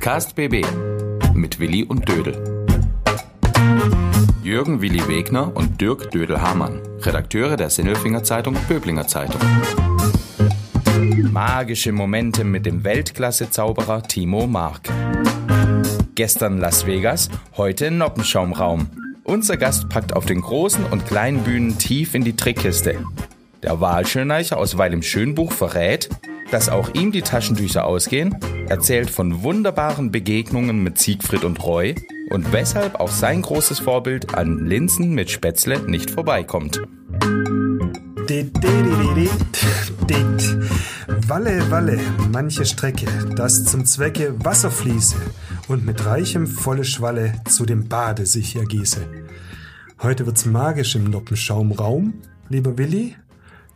Podcast BB mit Willi und Dödel. Jürgen Willi Wegner und Dirk Dödel-Hamann, Redakteure der Sinnelfinger Zeitung Böblinger Zeitung. Magische Momente mit dem Weltklasse-Zauberer Timo Mark. Gestern Las Vegas, heute Noppenschaumraum. Unser Gast packt auf den großen und kleinen Bühnen tief in die Trickkiste. Der Wahlschöneicher aus Weil im Schönbuch verrät, dass auch ihm die Taschentücher ausgehen, erzählt von wunderbaren Begegnungen mit Siegfried und Roy und weshalb auch sein großes Vorbild an Linsen mit Spätzle nicht vorbeikommt. Walle, Walle, manche Strecke, das zum Zwecke Wasser fließe und mit reichem volle Schwalle zu dem Bade sich ergieße. Heute wird's magisch im Noppenschaumraum, lieber Willi.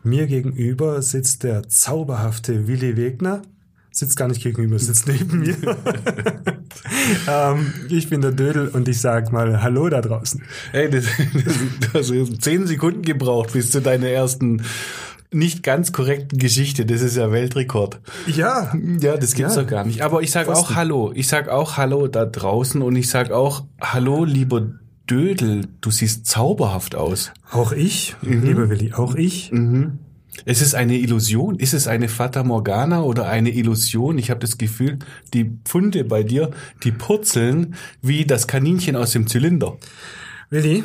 Mir gegenüber sitzt der zauberhafte Willi Wegner. Sitzt gar nicht gegenüber, sitzt neben mir. ähm, ich bin der Dödel und ich sag mal Hallo da draußen. Hey, das, das, du hast zehn Sekunden gebraucht bis zu deiner ersten nicht ganz korrekten Geschichte. Das ist ja Weltrekord. Ja. Ja, das gibt's Ja. doch gar nicht. Aber ich sag Was auch? Hallo. Ich sag auch Hallo da draußen und ich sag auch Hallo, lieber Dödel. Du siehst zauberhaft aus. Auch ich, Mhm. lieber Willi, auch ich. Es ist eine Illusion. Ist es eine Fata Morgana oder eine Illusion? Ich habe das Gefühl, die Pfunde bei dir, die purzeln wie das Kaninchen aus dem Zylinder. Willi,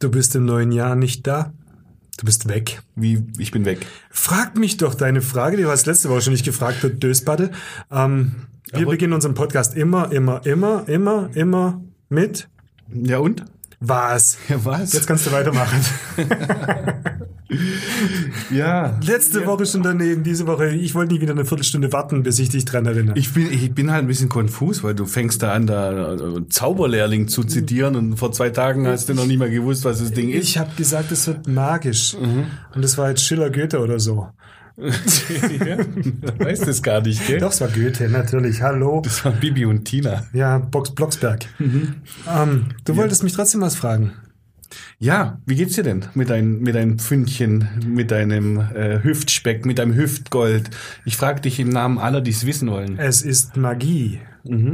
du bist im neuen Jahr nicht da. Du bist weg. Wie ich bin weg. Frag mich doch deine Frage, die du hast letzte Woche schon nicht gefragt, du Dösbaddel. Ähm, wir Aber- beginnen unseren Podcast immer, immer, immer, immer, immer mit Ja und? was? Ja, was? Jetzt kannst du weitermachen. ja. Letzte Woche schon daneben, diese Woche. Ich wollte nie wieder eine Viertelstunde warten, bis ich dich dran erinnere. Ich bin, ich bin halt ein bisschen konfus, weil du fängst da an, da äh, Zauberlehrling zu zitieren und vor zwei Tagen hast du noch nicht mal gewusst, was das Ding ist. Ich habe gesagt, es wird magisch. Und das war jetzt Schiller Goethe oder so. Ja, weißt das gar nicht, gell? Doch, es war Goethe, natürlich. Hallo. Das waren Bibi und Tina. Ja, Box Blocksberg. Ähm, du wolltest mich trotzdem was fragen. Ja, wie geht's dir denn mit deinem mit deinem Pfündchen, mit deinem äh, Hüftspeck, mit deinem Hüftgold? Ich frage dich im Namen aller, die es wissen wollen. Es ist Magie.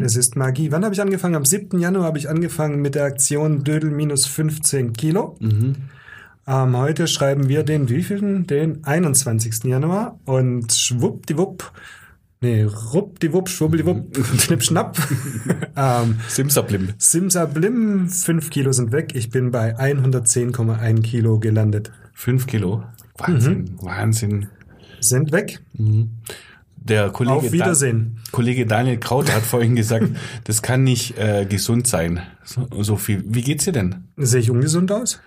Es ist Magie. Wann habe ich angefangen? Am 7. Januar habe ich angefangen mit der Aktion Dödel minus 15 Kilo. Ähm, heute schreiben wir den wievielten? Den 21. Januar. Und schwuppdiwupp, nee, ruppdiwupp, schwuppdiwupp, schnipp, schnapp. ähm, Simsablim. Simsablim, 5 Kilo sind weg. Ich bin bei 110,1 Kilo gelandet. Fünf Kilo. Wahnsinn, Wahnsinn. Sind weg. Der Kollege Auf Wiedersehen. Da Kollege Daniel Kraut hat vorhin gesagt, das kann nicht äh, gesund sein. So, so viel. Wie geht's dir denn? Sehe ich ungesund aus?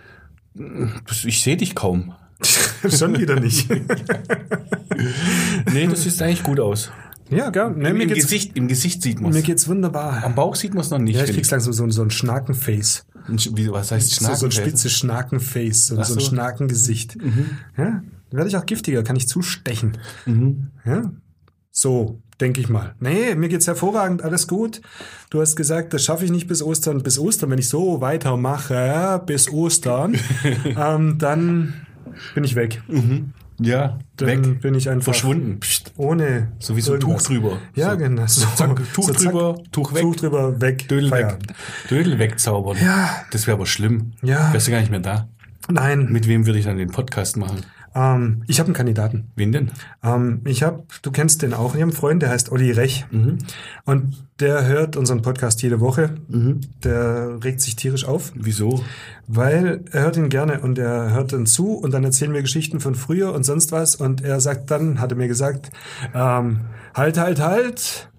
Ich sehe dich kaum. Schon wieder nicht. Nee, das sieht eigentlich gut aus. ja, gell? Nee, Im, mir, im, geht's, Gesicht, Im Gesicht sieht man mir geht's wunderbar. Am Bauch sieht man es noch nicht. Ja, ich krieg's langsam so, so ein Schnakenface. Wie, was heißt So, so ein spitzes Schnakenface, so, so ein. Schnakengesicht. Ja, werde ich auch giftiger, kann ich zustechen. Ja, so, denke ich mal. Nee, mir geht's hervorragend, alles gut. Du hast gesagt, das schaffe ich nicht bis Ostern. Bis Ostern, wenn ich so weitermache, bis Ostern, ähm, dann bin ich weg. Ja, Dann weg. bin ich einfach Verschwunden. Psst. ohne So wie so ein irgendwas. Tuch drüber. Ja, so. genau. So, Zack, Tuch so zack, drüber, Tuch weg. Tuch drüber, weg. Dödel weg. Dödel wegzaubern. Ja. Das wäre aber schlimm. Ja. Wärst du gar nicht mehr da. Nein, Mit wem würde ich dann den Podcast machen? Ähm, ich habe einen Kandidaten. Wen denn? Ähm, ich habe, du kennst den auch, ich habe einen Freund, der heißt Olli Rech. Und der hört unseren Podcast jede Woche. Der regt sich tierisch auf, Wieso? weil er hört ihn gerne und er hört dann zu und dann erzählen wir Geschichten von früher und sonst was. Und er sagt dann, hat er mir gesagt, ähm, halt, halt, halt,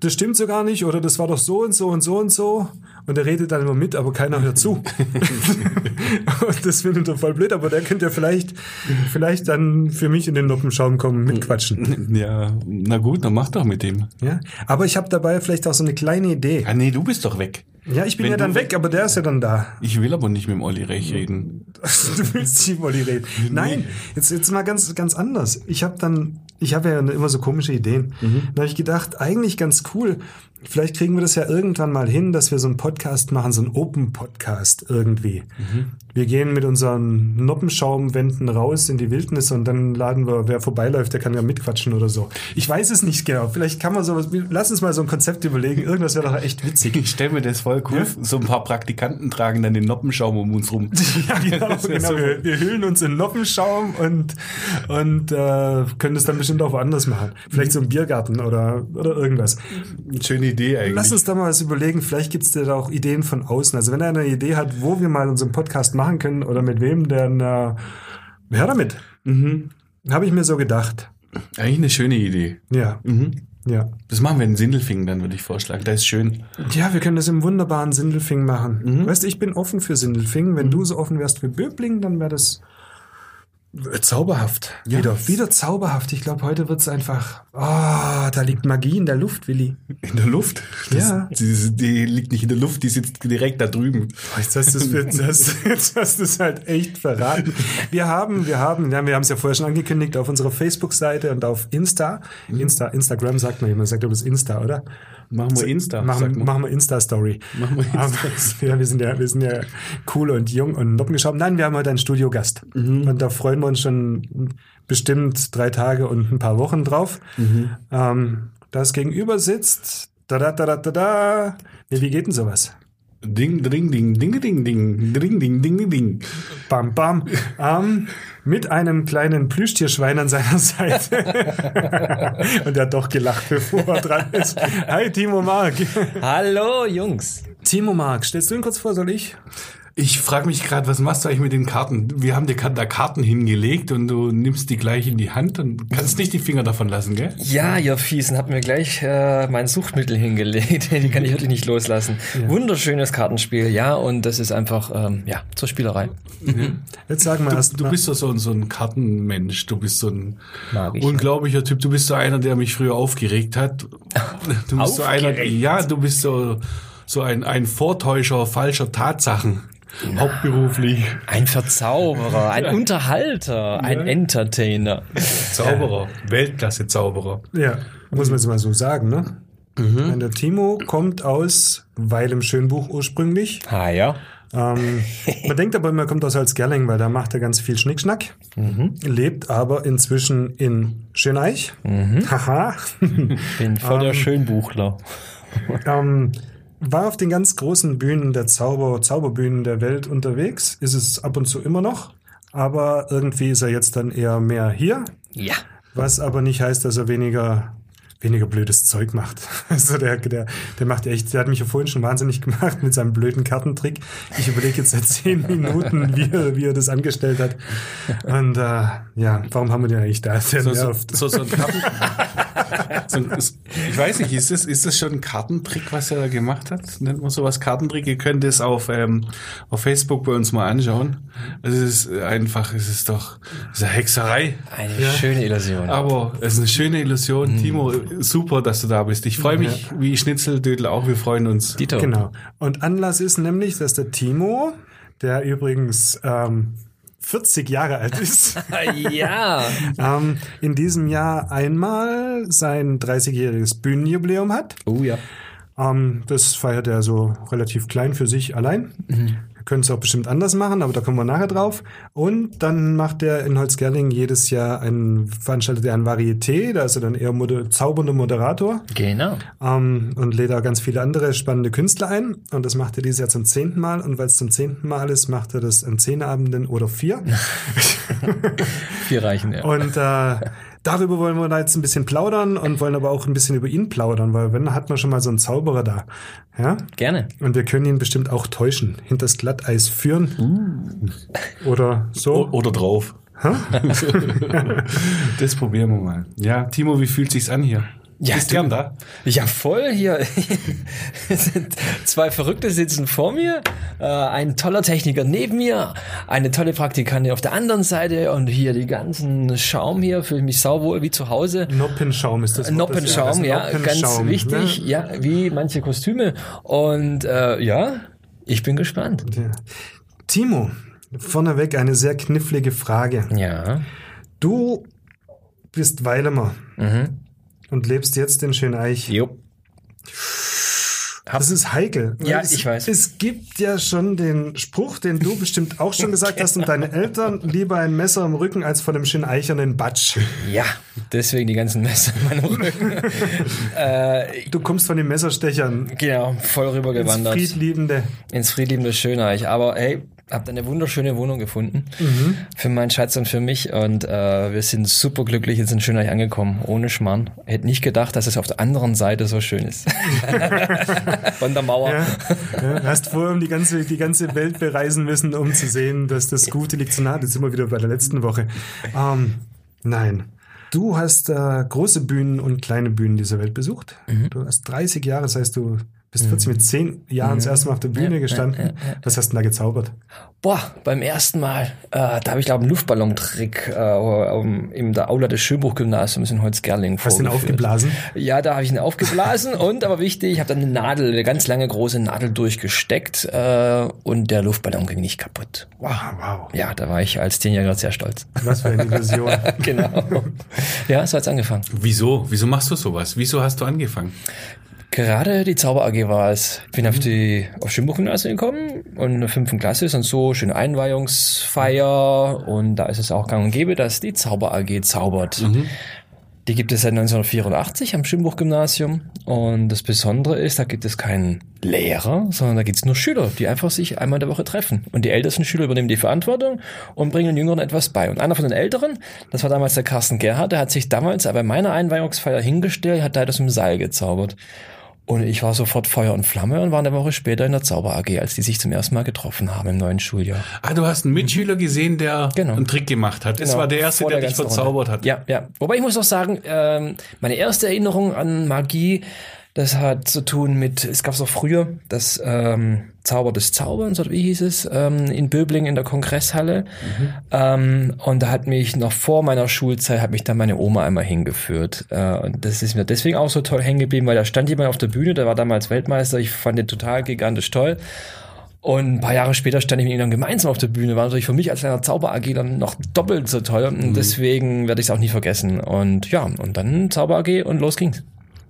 das stimmt so gar nicht oder das war doch so und so und so und so. Und er redet dann immer mit, aber keiner hört zu. und das findet er voll blöd, aber der könnte ja vielleicht, vielleicht dann für mich in den Noppenschaum kommen, mitquatschen. Ja, na gut, dann mach doch mit dem. Ja, aber ich habe dabei vielleicht auch so eine kleine Idee. Ah, nee, du bist doch weg. Ja, ich bin Wenn ja dann weg, aber der ist ja dann da. Ich will aber nicht mit dem Olli Rech reden. Du willst nicht Wolli reden. Nein, jetzt, jetzt mal ganz, ganz anders. Ich habe dann, ich habe ja immer so komische Ideen. Da habe ich gedacht, eigentlich ganz cool, Vielleicht kriegen wir das ja irgendwann mal hin, dass wir so einen Podcast machen, so einen Open-Podcast irgendwie. Wir gehen mit unseren Noppenschaumwänden raus in die Wildnis und dann laden wir, wer vorbeiläuft, der kann ja mitquatschen oder so. Ich weiß es nicht genau. Vielleicht kann man sowas, lass uns mal so ein Konzept überlegen. Irgendwas wäre doch echt witzig. Ich stelle mir das voll cool. So ein paar Praktikanten tragen dann den Noppenschaum um uns rum. Ja, genau. Genau. so- Wir, wir hüllen uns in Noppenschaum und, und äh, können das dann bestimmt auch woanders machen. Vielleicht so im Biergarten oder, oder irgendwas. Schöne Idee eigentlich. Lass uns da mal was überlegen. Vielleicht gibt's da auch Ideen von außen. Also wenn einer eine Idee hat, wo wir mal unseren Podcast machen können oder mit wem, dann äh, her damit. Mhm. Habe ich mir so gedacht. Eigentlich eine schöne Idee. Ja, Mhm. ja. Das machen wir in Sindelfingen, dann würde ich vorschlagen. Das ist schön. Ja, wir können das im wunderbaren Sindelfing machen. Mhm. Weißt du, ich bin offen für Sindelfing. Wenn du so offen wärst für Böbling, dann wäre das zauberhaft. Ja. Wieder, wieder zauberhaft. Ich glaube, heute wird's einfach. Ah, da liegt Magie in der Luft, Willi. In der Luft? Ja. Die, die liegt nicht in der Luft, die sitzt direkt da drüben. Jetzt hast du es es halt echt verraten. Wir haben, wir haben, ja, wir haben es ja vorher schon angekündigt auf unserer Facebook-Seite und auf Insta. Insta, Instagram sagt man immer, sagt aber das Insta, oder? Machen wir Insta. Machen, machen wir Insta-Story. Machen wir Insta. Ja, wir sind ja, wir sind ja cool und jung und noppengeschaut. Nein, wir haben heute einen Studiogast. Mhm. Und da freuen wir uns schon bestimmt drei Tage und ein paar Wochen drauf. Mhm. Ähm, das gegenüber sitzt, da da da da da da. Nee, wie geht denn sowas? Ding, ding, ding, ding, ding, ding, ding, ding, ding, ding, ding. Bam, bam. Ähm, mit einem kleinen Plüschtierschwein an seiner Seite. und er hat doch gelacht, bevor er dran ist. Hi, Timo Mark. Hallo Jungs. Timo Mark, stellst du ihn kurz vor, soll ich? Ich frage mich gerade, was machst du eigentlich mit den Karten? Wir haben dir da Karten hingelegt und du nimmst die gleich in die Hand und kannst nicht die Finger davon lassen, gell? Ja, ihr Fiesen habt mir gleich äh, mein Suchtmittel hingelegt. Die kann ich wirklich nicht loslassen. Wunderschönes Kartenspiel, ja, und das ist einfach, ähm, ja, zur Spielerei. Jetzt sagen wir erst Du mal. bist doch so ein, so ein Kartenmensch, du bist so ein ich. unglaublicher Typ. Du bist so einer, der mich früher aufgeregt hat. Du bist so einer, Aufgeregt? ja, du bist so, so ein, ein Vortäuscher falscher Tatsachen. Hauptberuflich. Ein Verzauberer, ein Unterhalter, ein Entertainer. Zauberer. Weltklasse-Zauberer. Ja, muss man jetzt mal so sagen, ne? Mhm. Der Timo kommt aus Weil im Schönbuch ursprünglich. Ah ja. Ähm, man denkt aber immer, er kommt aus Holzgerling, weil da macht er ganz viel Schnickschnack. Mhm. Lebt aber inzwischen in Schöneich. Haha. Bin voll der Schönbuchler. ähm, war auf den ganz großen Bühnen der Zauber, Zauberbühnen der Welt unterwegs. Ist es ab und zu immer noch. Aber irgendwie ist er jetzt dann eher mehr hier. Ja. Was aber nicht heißt, dass er weniger weniger blödes Zeug macht. Also der, der, der macht echt, der hat mich ja vorhin schon wahnsinnig gemacht mit seinem blöden Kartentrick. Ich überlege jetzt seit zehn Minuten, wie er, wie er das angestellt hat. Und äh, ja, warum haben wir den eigentlich da? Der So, so, so, so ein Karten so, ich weiß nicht, ist das, ist das schon ein Kartentrick, was er da gemacht hat? Nennt man sowas Kartentrick? Ihr könnt es auf, ähm, auf Facebook bei uns mal anschauen. Es ist einfach, es ist doch, es ist eine Hexerei. Eine schöne Illusion. Aber es ist eine schöne Illusion. Timo, super, dass du da bist. Ich freue mich, wie Schnitzeldödel auch. Wir freuen uns. Dito. Genau. Und Anlass ist nämlich, dass der Timo, der übrigens ähm, 40 Jahre alt ist, Ja. ähm, in diesem Jahr einmal sein 30-jähriges Bühnenjubiläum hat. Oh ja. Ähm, das feiert er so relativ klein für sich allein. Wir können es auch bestimmt anders machen, aber da kommen wir nachher drauf. Und dann macht er in Holzgerling jedes Jahr ein, veranstaltet er ein Varieté, da ist er dann eher moder zaubernder Moderator Genau. ähm, und lädt auch ganz viele andere spannende Künstler ein. Und das macht er dieses Jahr zum zehnten Mal. Und weil es zum zehnten Mal ist, macht er das an zehn Abenden oder vier. Vier reichen, ja. Und äh, darüber wollen wir da jetzt ein bisschen plaudern und wollen aber auch ein bisschen über ihn plaudern, weil wenn hat man schon mal so einen Zauberer da. Ja? Gerne. Und wir können ihn bestimmt auch täuschen, hinters Glatteis führen. Oder so. O- Oder drauf. das probieren wir mal. Ja, Timo, wie fühlt sich's an hier? Ja, Bist du- gern da? Ja, voll hier. Zwei Verrückte sitzen vor mir, äh, ein toller Techniker neben mir, eine tolle Praktikantin auf der anderen Seite und hier die ganzen Schaum hier, fühle mich sauwohl wie zu Hause. Noppenschaum ist das Noppenschaum, ja, ganz Noppenschaum, wichtig, ne? ja, wie manche Kostüme. Und äh, ja, ich bin gespannt. Ja. Timo, vorneweg eine sehr knifflige Frage. Ja. Du bist Weilemer Mhm. Und lebst jetzt in Schöneich. Jo. Das ist heikel. Ja, es, ich weiß. Es gibt ja schon den Spruch, den du bestimmt auch schon gesagt hast und deine Eltern lieber ein Messer im Rücken als von einem schönen eichernen Batsch. Ja, deswegen die ganzen Messer in meinem Rücken. äh, Du kommst von den Messerstechern genau, voll ins rübergewandert. Friedliebende. ins friedliebende Schöneich. Aber hey, habt eine wunderschöne Wohnung gefunden für meinen Schatz und für mich und äh, wir sind super glücklich jetzt in Schöneich angekommen, ohne Schmarrn. Hätte nicht gedacht, dass es auf der anderen Seite so schön ist. Von der Mauer. Ja, ja, hast vorher um die ganze, die ganze Welt bereisen müssen, um zu sehen, dass das Gute liegt so nah. Jetzt sind wir wieder bei der letzten Woche. Ähm, nein. Du hast äh, große Bühnen und kleine Bühnen dieser Welt besucht. Du hast 30 Jahre, das heißt, du bist 40 mit 10 Jahren das erste Mal auf der Bühne gestanden. Was hast du denn da gezaubert? Boah, beim ersten Mal, äh, da habe ich glaube einen Luftballontrick äh, um, in der Aula des Schönbuch-Gymnasiums in Holzgerling Hast du ihn aufgeblasen? Ja, da habe ich ihn aufgeblasen und aber wichtig, ich habe dann eine Nadel, eine ganz lange große Nadel durchgesteckt äh, und der Luftballon ging nicht kaputt. Wow, wow. Ja, da war ich als Zehnjähriger sehr stolz. Was für eine Illusion. genau. Ja, so hat's angefangen. Wieso? Wieso machst du sowas? Wieso hast du angefangen? Gerade die Zauber AG war es. Ich bin auf die auf Schimbuch-Gymnasium gekommen und in der fünften Klasse ist dann so schöne Einweihungsfeier und da ist es auch gang und gäbe, dass die Zauber AG zaubert. Die gibt es seit 1984 am Schimbuch-Gymnasium und das Besondere ist, da gibt es keinen Lehrer, sondern da gibt es nur Schüler, die einfach sich einmal in der Woche treffen. Und die ältesten Schüler übernehmen die Verantwortung und bringen den Jüngeren etwas bei. Und einer von den Älteren, das war damals der Carsten Gerhard, der hat sich damals bei meiner Einweihungsfeier hingestellt, hat da das im Seil gezaubert. Und ich war sofort Feuer und Flamme und war eine Woche später in der Zauber AG, als die sich zum ersten Mal getroffen haben im neuen Schuljahr. Ah, du hast einen Mitschüler gesehen, der Genau. einen Trick gemacht hat. Das Genau, war der erste, der, der dich verzaubert Runde. hat. Ja, ja. Wobei ich muss auch sagen, ähm, meine erste Erinnerung an Magie, das hat zu tun mit, es gab es auch früher, das ähm, Zauber des Zauberns, oder wie hieß es, ähm, in Böbling in der Kongresshalle. Ähm, und da hat mich noch vor meiner Schulzeit, hat mich dann meine Oma einmal hingeführt. Äh, und das ist mir deswegen auch so toll hängen geblieben, weil da stand jemand auf der Bühne, der war damals Weltmeister, ich fand den total gigantisch toll. Und ein paar Jahre später stand ich mit ihm dann gemeinsam auf der Bühne. War natürlich für mich als kleiner Zauber-AG dann noch doppelt so toll. Und deswegen werde ich es auch nie vergessen. Und ja, und dann Zauber-AG und los ging's.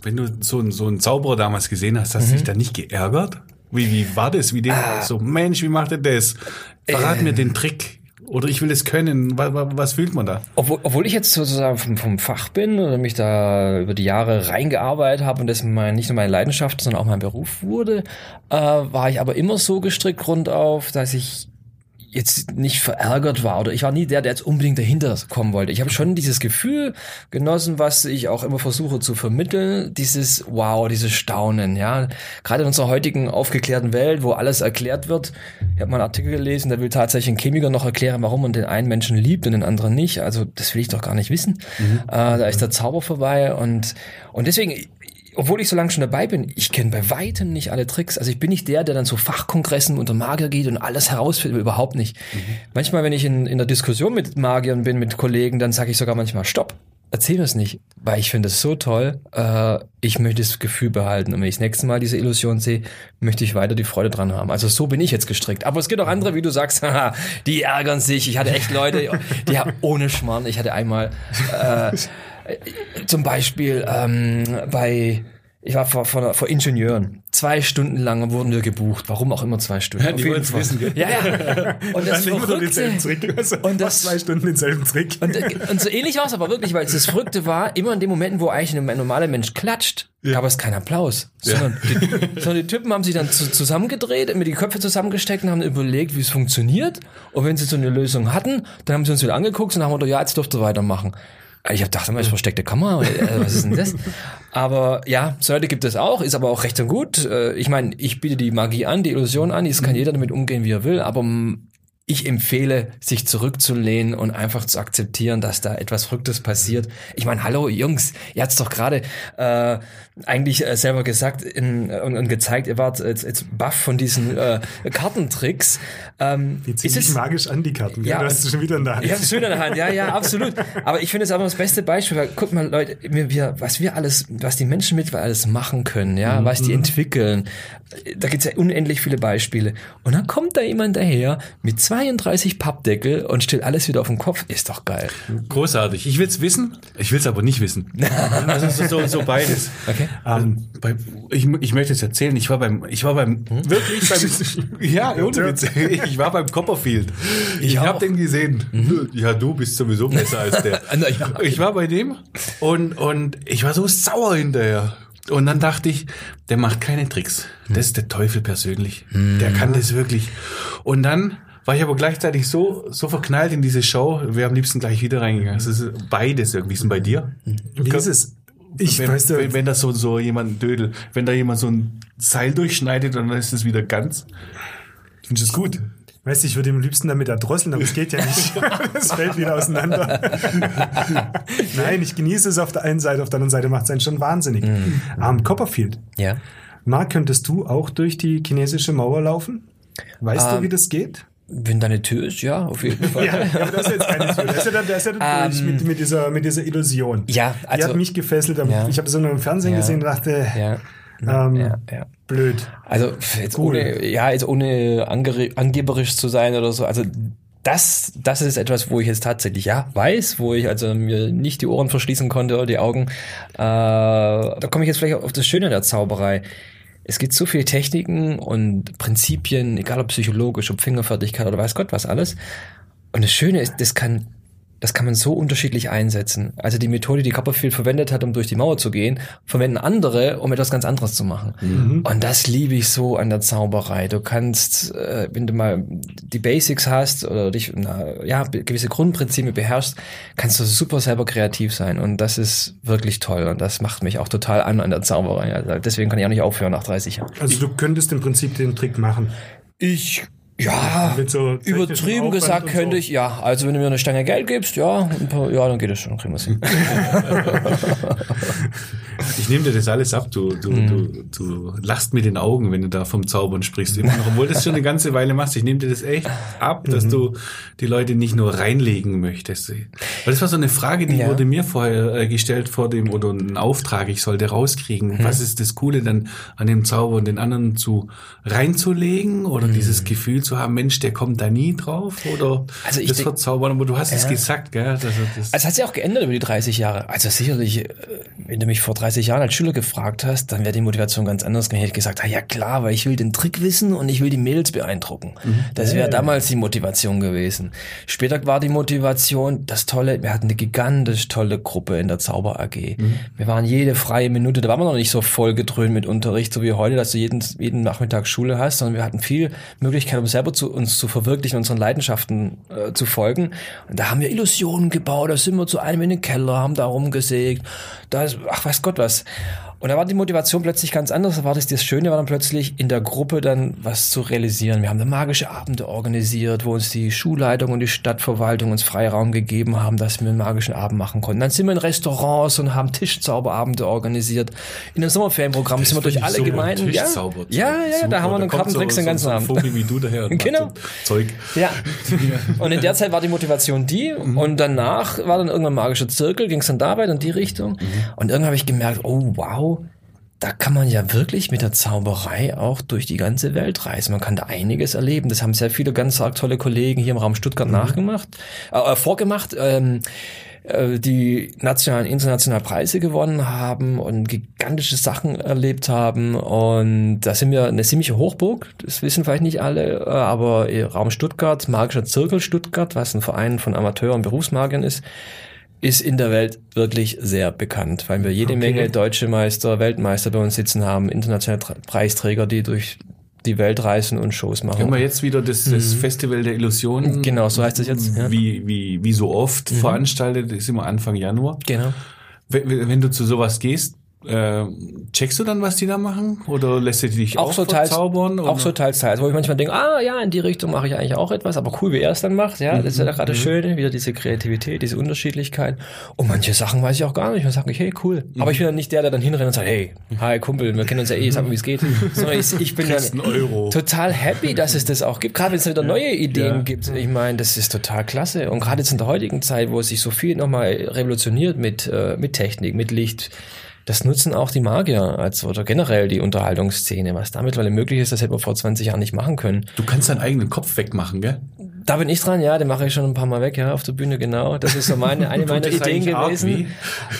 Wenn du so, einen- so einen Zauberer damals gesehen hast, hast du Mhm. dich da nicht geärgert? Wie, wie war das? Wie den, Ah. so, Mensch, wie macht er das? Verrat Äh. mir den Trick. Oder ich will es können. Was, was fühlt man da? Obwohl, obwohl ich jetzt sozusagen vom, vom Fach bin oder mich da über die Jahre reingearbeitet habe und das mein, nicht nur meine Leidenschaft, sondern auch mein Beruf wurde, äh, war ich aber immer so gestrickt rundauf, dass ich jetzt nicht verärgert war oder ich war nie der, der jetzt unbedingt dahinter kommen wollte. Ich habe schon dieses Gefühl genossen, was ich auch immer versuche zu vermitteln, dieses Wow, dieses Staunen, ja. Gerade in unserer heutigen aufgeklärten Welt, wo alles erklärt wird. Ich habe mal einen Artikel gelesen, der will tatsächlich ein Chemiker noch erklären, warum man den einen Menschen liebt und den anderen nicht. Also das will ich doch gar nicht wissen. Äh, da ist der Zauber vorbei und und deswegen obwohl ich so lange schon dabei bin, ich kenne bei weitem nicht alle Tricks. Also ich bin nicht der, der dann zu Fachkongressen unter Magier geht und alles herausfindet, überhaupt nicht. Manchmal, wenn ich in, in der Diskussion mit Magiern bin, mit Kollegen, dann sage ich sogar manchmal, stopp, erzähl das nicht, weil ich finde es so toll. Äh, ich möchte das Gefühl behalten und wenn ich das nächste Mal diese Illusion sehe, möchte ich weiter die Freude dran haben. Also so bin ich jetzt gestrickt. Aber es gibt auch andere, wie du sagst, haha, die ärgern sich. Ich hatte echt Leute, die haben ohne Schmarrn. Ich hatte einmal äh, zum Beispiel ähm, bei, ich war vor, vor, vor Ingenieuren. Zwei Stunden lang wurden wir gebucht. Warum auch immer zwei Stunden. Ja, die wollen's Fall. wissen? Ja, ja. Und das immer nur denselben Trick. Also, Und das- zwei Stunden denselben Trick. und, äh, und so ähnlich war es aber wirklich, weil das Verrückte war, immer in den Momenten, wo eigentlich ein normaler Mensch klatscht, gab es keinen Applaus. Sondern, die, sondern die Typen haben sich dann zu, zusammengedreht, mir die Köpfe zusammengesteckt und haben überlegt, wie es funktioniert. Und wenn sie so eine Lösung hatten, dann haben sie uns wieder angeguckt und haben gesagt, ja, jetzt dürft ihr weitermachen. Ich hab gedacht, das ist versteckte Kamera. oder, äh, Was ist denn das? Aber ja, so Leute gibt es auch, ist aber auch recht und gut. Äh, Ich meine, ich biete die Magie an, die Illusion an, jetzt kann jeder damit umgehen, wie er will, aber ich empfehle, sich zurückzulehnen und einfach zu akzeptieren, dass da etwas Verrücktes passiert. Ich meine, hallo Jungs, ihr habt's doch gerade äh, eigentlich äh, selber gesagt in, und, und gezeigt, ihr wart jetzt, jetzt baff von diesen äh, Kartentricks. Ähm, Die ziehen sich es, magisch an, die Karten. Ja, Ja, du hast sie schon wieder in der Hand. ich habe es schön in der Hand, ja, ja, absolut. Aber ich finde es aber das beste Beispiel, weil guck mal, Leute, wir, wir, was wir alles, was die Menschen mit alles machen können, ja, was die entwickeln, da gibt's ja unendlich viele Beispiele. Und dann kommt da jemand daher mit zwei 32 Pappdeckel und stellt alles wieder auf den Kopf. Ist doch geil. Großartig. Ich will's wissen, ich will's aber nicht wissen. Also so, so, so beides. Okay. Ähm, bei, ich, ich möchte es erzählen, ich war beim, ich war beim, wirklich beim, ja, ohne Witz, ich war beim Copperfield. Ich auch. habe den gesehen. Ja, du bist sowieso besser als der. Ja. Ich war bei dem und, und ich war so sauer hinterher. Und dann dachte ich, der macht keine Tricks. Das ist der Teufel persönlich. Der kann das wirklich. Und dann war ich aber gleichzeitig so, so verknallt in diese Show, wir am liebsten gleich wieder reingegangen. Es ist beides irgendwie. Ist denn bei dir? Wie ist es? Ich wenn, weiß wenn, wenn das so, so jemand Dödel, wenn da jemand so ein Seil durchschneidet und dann ist es wieder ganz. Findest du es gut? Weißt du, ich würde am liebsten damit erdrosseln, aber es geht ja nicht. Es fällt wieder auseinander. Nein, ich genieße es auf der einen Seite, auf der anderen Seite macht es einen schon wahnsinnig. Am Copperfield. Ja. Marc, könntest du auch durch die chinesische Mauer laufen? Weißt du, wie das geht? Wenn da eine Tür ist, ja, auf jeden Fall. Ja, aber das ist jetzt keine Tür. Das ist ja, dann- das ist ja dann durch mit, mit, dieser, mit dieser Illusion. Ja, Die also- hat mich gefesselt. Ja. Ich habe das nur im Fernsehen Ja. gesehen und dachte, Ja. ähm, Ja, ja. blöd. Also jetzt Cool. ohne, ja, jetzt ohne angere- angeberisch zu sein oder so. Also das, das ist etwas, wo ich jetzt tatsächlich ja weiß, wo ich also mir nicht die Ohren verschließen konnte oder die Augen. Äh, da komme ich jetzt vielleicht auf das Schöne der Zauberei. Es gibt so viele Techniken und Prinzipien, egal ob psychologisch, ob Fingerfertigkeit oder weiß Gott was alles. Und das Schöne ist, das kann, das kann man so unterschiedlich einsetzen. Also die Methode, die Copperfield verwendet hat, um durch die Mauer zu gehen, verwenden andere, um etwas ganz anderes zu machen. Und das liebe ich so an der Zauberei. Du kannst, äh, wenn du mal die Basics hast oder dich, na, ja, gewisse Grundprinzipien beherrschst, kannst du super selber kreativ sein. Und das ist wirklich toll. Und das macht mich auch total an an der Zauberei. Also deswegen kann ich auch nicht aufhören nach 30 Jahren. Also du könntest im Prinzip den Trick machen. Ich, ja, Mit so übertrieben Aufwand gesagt könnte so. ich, ja, also wenn du mir eine Stange Geld gibst, ja, ein paar, ja, dann geht es schon, kriegen wir es hin. Ich nehme dir das alles ab. Du, du, du, du lachst mit den Augen, wenn du da vom Zaubern sprichst. Immer noch, obwohl du das schon eine ganze Weile machst. Ich nehme dir das echt ab, dass du die Leute nicht nur reinlegen möchtest. Weil das war so eine Frage, die Ja. wurde mir vorher äh, gestellt vor dem, oder ein Auftrag, ich sollte rauskriegen. Was ist das Coole dann an dem Zauber und den anderen zu reinzulegen oder dieses Gefühl zu haben, Mensch, der kommt da nie drauf oder Also ich das verzaubern. Aber du hast es Ja. gesagt, gell? Das, das, Also es hat sich auch geändert über die 30 Jahre. Also sicherlich, äh, wenn du mich vor 30 Jahren als Schüler gefragt hast, dann wäre die Motivation ganz anders gewesen. Hätte ich gesagt, ah, ja klar, weil ich will den Trick wissen und ich will die Mädels beeindrucken. Das wäre damals die Motivation gewesen. Später war die Motivation, das Tolle, wir hatten eine gigantisch tolle Gruppe in der Zauber AG. Wir waren jede freie Minute, da waren wir noch nicht so voll gedröhnt mit Unterricht, so wie heute, dass du jeden, jeden Nachmittag Schule hast, sondern wir hatten viel Möglichkeit, um selber zu, uns zu verwirklichen, unseren Leidenschaften äh, zu folgen. Und da haben wir Illusionen gebaut, da sind wir zu einem in den Keller, haben da rumgesägt, da ist, ach weiß Gott was. Und da war die Motivation plötzlich ganz anders. Da war das, das Schöne war dann plötzlich in der Gruppe dann was zu realisieren. Wir haben dann magische Abende organisiert, wo uns die Schulleitung und die Stadtverwaltung uns Freiraum gegeben haben, dass wir einen magischen Abend machen konnten. Dann sind wir in Restaurants und haben Tischzauberabende organisiert. In einem Sommerferienprogramm sind wir durch alle super. Gemeinden. Ja, ja, ja, da haben wir einen Kartentricks so- den ganzen so, so Abend. Vogel wie du daher. Genau. so Zeug. Ja. Und in der Zeit war die Motivation die und danach war dann irgendwann magischer Zirkel, ging es dann da weiter in die Richtung. Und irgendwann habe ich gemerkt, oh wow, da kann man ja wirklich mit der Zauberei auch durch die ganze Welt reisen. Man kann da einiges erleben. Das haben sehr viele ganz arg tolle Kollegen hier im Raum Stuttgart nachgemacht, äh, äh, vorgemacht. Ähm, äh, die nationalen, internationalen Preise gewonnen haben und gigantische Sachen erlebt haben. Und da sind wir eine ziemliche Hochburg, das wissen vielleicht nicht alle, äh, aber Raum Stuttgart, Magischer Zirkel Stuttgart, was ein Verein von Amateur- und Berufsmagiern ist, ist in der Welt wirklich sehr bekannt, weil wir jede Menge deutsche Meister, Weltmeister bei uns sitzen haben, internationale Preisträger, die durch die Welt reisen und Shows machen. Wir jetzt wieder das, das Festival der Illusionen. Genau, so heißt es jetzt. Ja. Wie, wie, wie so oft veranstaltet, ist immer Anfang Januar. Genau. Wenn, wenn du zu sowas gehst, äh, checkst du dann, was die da machen? Oder lässt du dich auch, auch so teils, verzaubern? auch oder? so teils, teils, wo ich manchmal denke, ah ja, in die Richtung mache ich eigentlich auch etwas, aber cool, wie er es dann macht, ja, das ist ja Mhm. gerade das Schöne, wieder diese Kreativität, diese Unterschiedlichkeit. Und manche Sachen weiß ich auch gar nicht. Man sagt, hey, cool. Mhm. Aber ich bin dann nicht der, der dann hinrennt und sagt, hey, hi Kumpel, wir kennen uns ja eh, sag mal, wie es geht. Sondern ich, ich bin dann Euro. total happy, dass es das auch gibt. Gerade wenn es wieder neue Ideen Ja. gibt. Ich meine, das ist total klasse. Und gerade jetzt in der heutigen Zeit, wo es sich so viel nochmal revolutioniert mit, äh, mit Technik, mit Licht, das nutzen auch die Magier als oder generell die Unterhaltungsszene. Was da mittlerweile möglich ist, das hätte man vor 20 Jahren nicht machen können. Du kannst deinen eigenen Kopf wegmachen, gell? Da bin ich dran, ja, den mache ich schon ein paar Mal weg, ja, auf der Bühne, genau. Das ist so meine, eine meiner Ideen gewesen.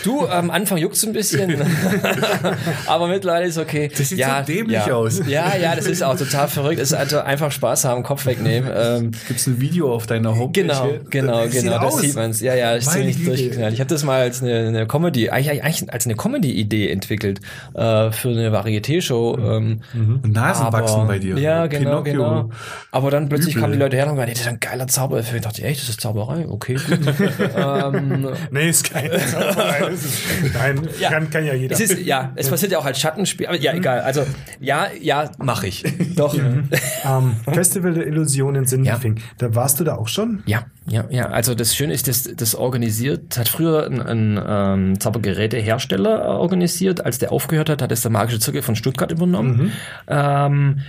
Du, am Anfang juckt's ein bisschen, aber mittlerweile ist okay. Das sieht ja, so dämlich ja. aus. Ja, ja, das ist auch total verrückt. Es ist also einfach Spaß haben, Kopf wegnehmen. Ähm, Gibt's ein Video auf deiner Homepage? Genau, genau, Das genau, das aus. sieht man's. Ja, ja, Meine ziemlich durchgeknallt. Ich habe das mal als eine, eine Comedy, eigentlich, eigentlich als eine Comedy-Idee entwickelt äh, für eine Varieté-Show. Ähm, Und Nasenwachsen aber- bei dir. Ja, genau, Pinocchio. genau. Aber dann plötzlich Übel. kamen die Leute her und haben gesagt, ein geiler Zaubereffekt. Ich dachte, echt, das ist Zauberei? Okay, gut. ähm, Nee, ist keine Zauberei. Ist, nein, Kann, kann ja jeder. es ist, ja, es passiert ja auch als Schattenspiel. Aber ja, egal. Also, ja, ja, mache ich. Doch. ähm, Festival der Illusionen Sindelfing. Da warst du da auch schon? Ja, ja, ja. Also das Schöne ist, das, das organisiert, hat früher ein, ein ähm, Zaubergerätehersteller äh, organisiert. Als der aufgehört hat, hat es der Magische Zirkel von Stuttgart übernommen. Ähm,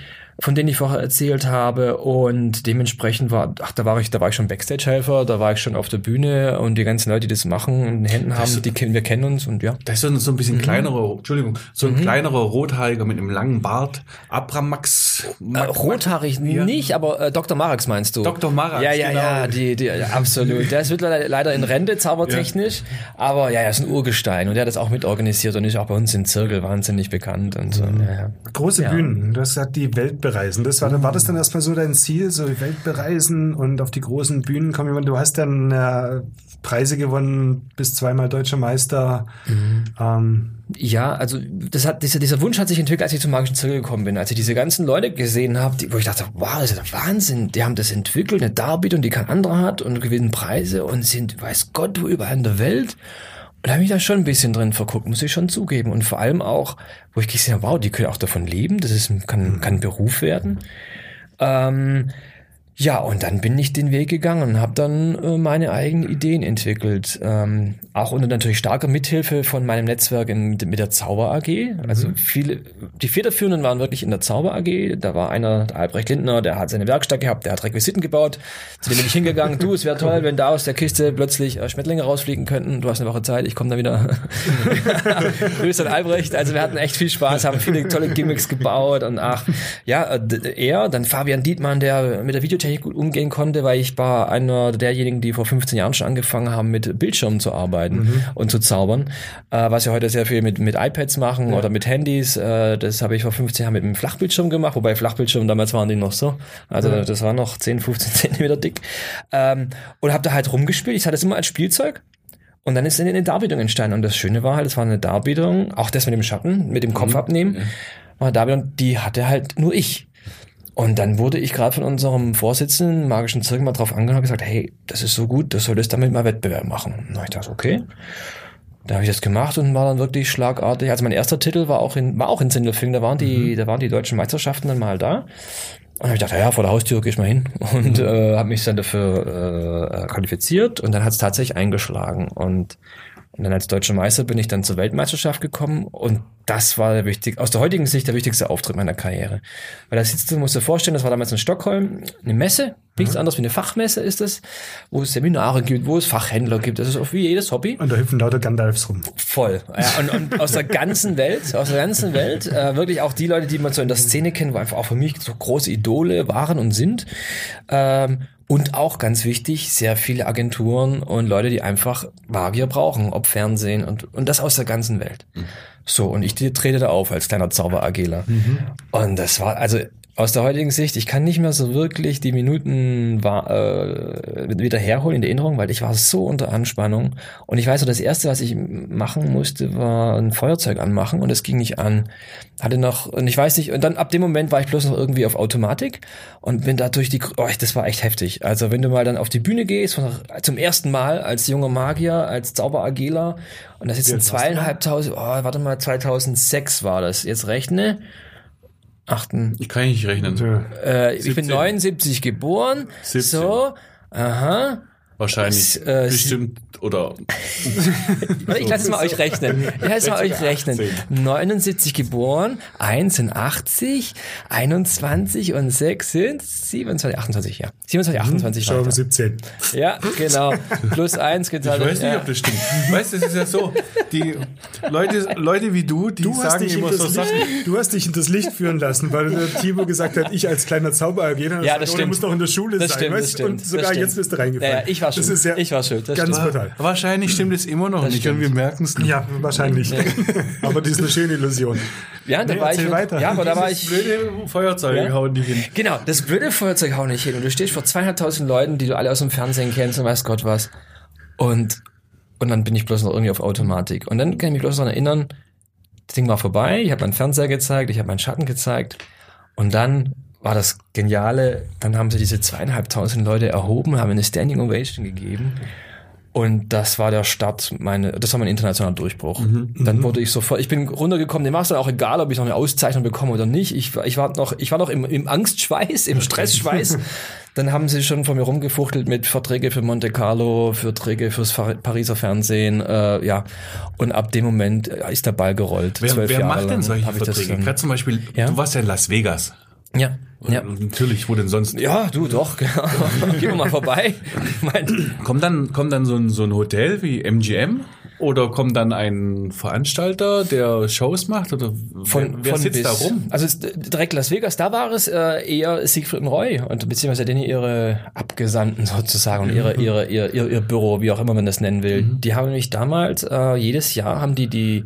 von denen ich vorher erzählt habe und dementsprechend war, ach, da war ich, da war ich schon Backstage-Helfer, da war ich schon auf der Bühne und die ganzen Leute, die das machen, in den Händen haben, die kennen, wir kennen uns und ja. Das ist so, ein Mhm. bisschen kleinerer, Entschuldigung, so ein kleinerer Rothaariger mit einem langen Bart. Abramax. Äh, rothaarig nicht, aber äh, Dr. Marax meinst du? Dr. Marax, Ja, ja, genau. ja, die, die, ja, absolut. Der ist mittlerweile leider in Rente, zaubertechnisch, aber ja, er ist ein Urgestein und der hat das auch mitorganisiert und ist auch bei uns im Zirkel wahnsinnig bekannt und so. Ja, ja. Große Bühnen. Hast gesagt, die Welt bereisen. Das war, war das dann erstmal so dein Ziel, so die Welt bereisen und auf die großen Bühnen kommen? Meine, Du hast dann äh, Preise gewonnen, bist zweimal deutscher Meister. Ähm, Ja, also das hat, dieser, dieser Wunsch hat sich entwickelt, als ich zum Magischen Zirkel gekommen bin. Als ich diese ganzen Leute gesehen habe, die, wo ich dachte, wow, das ist ja der Wahnsinn. Die haben das entwickelt, eine Darbietung, die kein anderer hat und gewinnen Preise und sind, weiß Gott, wo überall in der Welt. Und da habe ich da schon ein bisschen drin verguckt, muss ich schon zugeben. Und vor allem auch, wo ich gesehen habe, wow, die können auch davon leben, das ist, kann, kann ein Beruf werden. Ähm, ja, und dann bin ich den Weg gegangen und habe dann äh, meine eigenen Ideen entwickelt. Ähm, auch unter natürlich starker Mithilfe von meinem Netzwerk in, mit, der Zauber AG. Also viele, die Federführenden waren wirklich in der Zauber AG. Da war einer, der Albrecht Lindner, der hat seine Werkstatt gehabt, der hat Requisiten gebaut. Zu dem bin ich hingegangen. Du, es wäre toll, wenn da aus der Kiste plötzlich äh, Schmetterlinge rausfliegen könnten. Du hast eine Woche Zeit, ich komme dann wieder. Grüße an Albrecht. Also wir hatten echt viel Spaß, haben viele tolle Gimmicks gebaut und ach, ja, er, dann Fabian Dietmann, der mit der Videotechnik gut umgehen konnte, weil ich war einer derjenigen, die vor 15 Jahren schon angefangen haben, mit Bildschirmen zu arbeiten und zu zaubern, äh, was ja heute sehr viel mit, mit iPads machen oder mit Handys. Äh, das habe ich vor 15 Jahren mit einem Flachbildschirm gemacht, wobei Flachbildschirm damals waren die noch so. Also das war noch 10, 15 Zentimeter dick. Ähm, und habe da halt rumgespielt. Ich hatte es immer als Spielzeug. Und dann ist eine Darbietung entstanden. Und das Schöne war halt, es war eine Darbietung, auch das mit dem Schatten, mit dem Kopf abnehmen, war eine Darbietung, die hatte halt nur ich. Und dann wurde ich gerade von unserem Vorsitzenden magischen Zirkel mal drauf angenommen und gesagt, hey, das ist so gut, das solltest damit mal Wettbewerb machen. Und ich dachte, okay. Da habe ich das gemacht und war dann wirklich schlagartig. Also mein erster Titel war auch in, war auch in Sindelfingen, da waren die, da waren die deutschen Meisterschaften dann mal da. Und hab ich gedacht, ja, vor der Haustür geh ich mal hin und äh, habe mich dann dafür äh, qualifiziert und dann hat es tatsächlich eingeschlagen und und dann als deutscher Meister bin ich dann zur Weltmeisterschaft gekommen und das war der wichtig, aus der heutigen Sicht der wichtigste Auftritt meiner Karriere. Weil da sitzt du, musst du dir vorstellen, das war damals in Stockholm, eine Messe, nichts anderes wie eine Fachmesse ist es, wo es Seminare gibt, wo es Fachhändler gibt, das ist auch wie jedes Hobby. und da hüpfen lauter Gandalfs rum. Voll. Ja, und, und aus der ganzen Welt, aus der ganzen Welt, äh, wirklich auch die Leute, die man so in der Szene kennt, wo einfach auch für mich so große Idole waren und sind. Ähm, und auch ganz wichtig, sehr viele Agenturen und Leute, die einfach Magier brauchen, ob Fernsehen und, und das aus der ganzen Welt. So, und ich trete da auf als kleiner Zauberagela. Und das war, also aus der heutigen Sicht, ich kann nicht mehr so wirklich die Minuten war, äh, wieder herholen in der Erinnerung, weil ich war so unter Anspannung. Und ich weiß so, das Erste, was ich machen musste, war ein Feuerzeug anmachen und es ging nicht an. Hatte noch, und ich weiß nicht, und dann ab dem Moment war ich bloß noch irgendwie auf Automatik und bin da durch die, oh, das war echt heftig. Also wenn du mal dann auf die Bühne gehst, von, zum ersten Mal als junger Magier, als Zauberageler, und da sitzen zweieinhalbtausend, oh, warte mal, 2006 war das. Jetzt rechne. Achten, Ich kann nicht rechnen. Äh, ich bin 17. 79 geboren. 17. So, aha. Wahrscheinlich. äh, bestimmt. Oder Ich lasse es mal euch rechnen. Ich lasse es mal euch rechnen. 79 geboren, 1 sind 80, 21 und 6 sind 27, 28, ja. 27, 28 Schau weiter. 17. Ja, genau. Plus 1 geteilt. ich weiß nicht, ja. ob das stimmt. Weißt du, es ist ja so, die Leute, Leute wie du, die Du hast, sagen dich in immer das so Sachen. Licht, du hast dich in das Licht führen lassen, weil der Timo gesagt hat, ich als kleiner Zauberer gehe. Ja, das Du stimmt. musst doch in der Schule Das sein. stimmt, das weißt? stimmt, Und das sogar stimmt. jetzt bist du reingefallen. Ja, ich war das schuld. Ist ja Ich war schuld, das ganz stimmt. brutal. Wahrscheinlich stimmt es immer noch Das nicht und wir stimmt. merken es nicht. Ja, wahrscheinlich. Aber das ist eine schöne Illusion. Ja, da Nee, war ich. weiter. Ja, aber da war ich. blöde Feuerzeug Ja? hauen nicht hin. Genau, das blöde Feuerzeug haut nicht hin. Und du stehst vor zweieinhalbtausend Leuten, die du alle aus dem Fernsehen kennst und weiß Gott was. Und, und dann bin ich bloß noch irgendwie auf Automatik. Und dann kann ich mich bloß noch erinnern, das Ding war vorbei, ich habe meinen Fernseher gezeigt, ich habe meinen Schatten gezeigt. Und dann war das Geniale, dann haben sie diese zweieinhalbtausend Leute erhoben, haben eine Standing Ovation gegeben. Und das war der Start, meine, das war mein internationaler Durchbruch. Dann wurde ich sofort, ich bin runtergekommen, dem war es dann auch egal, ob ich noch eine Auszeichnung bekomme oder nicht. Ich, war- ich war noch, ich war noch im, im Angstschweiß, im Stressschweiß. dann haben sie schon von mir rumgefuchtelt mit Verträge für Monte Carlo, Verträge fürs Pariser Fernsehen, äh, ja. Und ab dem Moment äh, ist der Ball gerollt. Wer, Zwölf wer Jahre macht denn solche Verträge? Gerade zum Beispiel, Ja? du warst ja in Las Vegas. Ja, ja. Natürlich, wo denn sonst? Ja, du doch, genau. Gehen wir mal vorbei. Kommt dann, kommt dann so ein, so ein Hotel wie MGM? Oder kommt dann ein Veranstalter, der Shows macht? Oder von, wer, wer von sitzt bis. da rum? Also direkt Las Vegas, da war es äh, eher Siegfried und Roy und beziehungsweise denen ihre Abgesandten sozusagen und ihre, ihre, ihr, ihr, ihr Büro, wie auch immer man das nennen will. Die haben nämlich damals, äh, jedes Jahr haben die die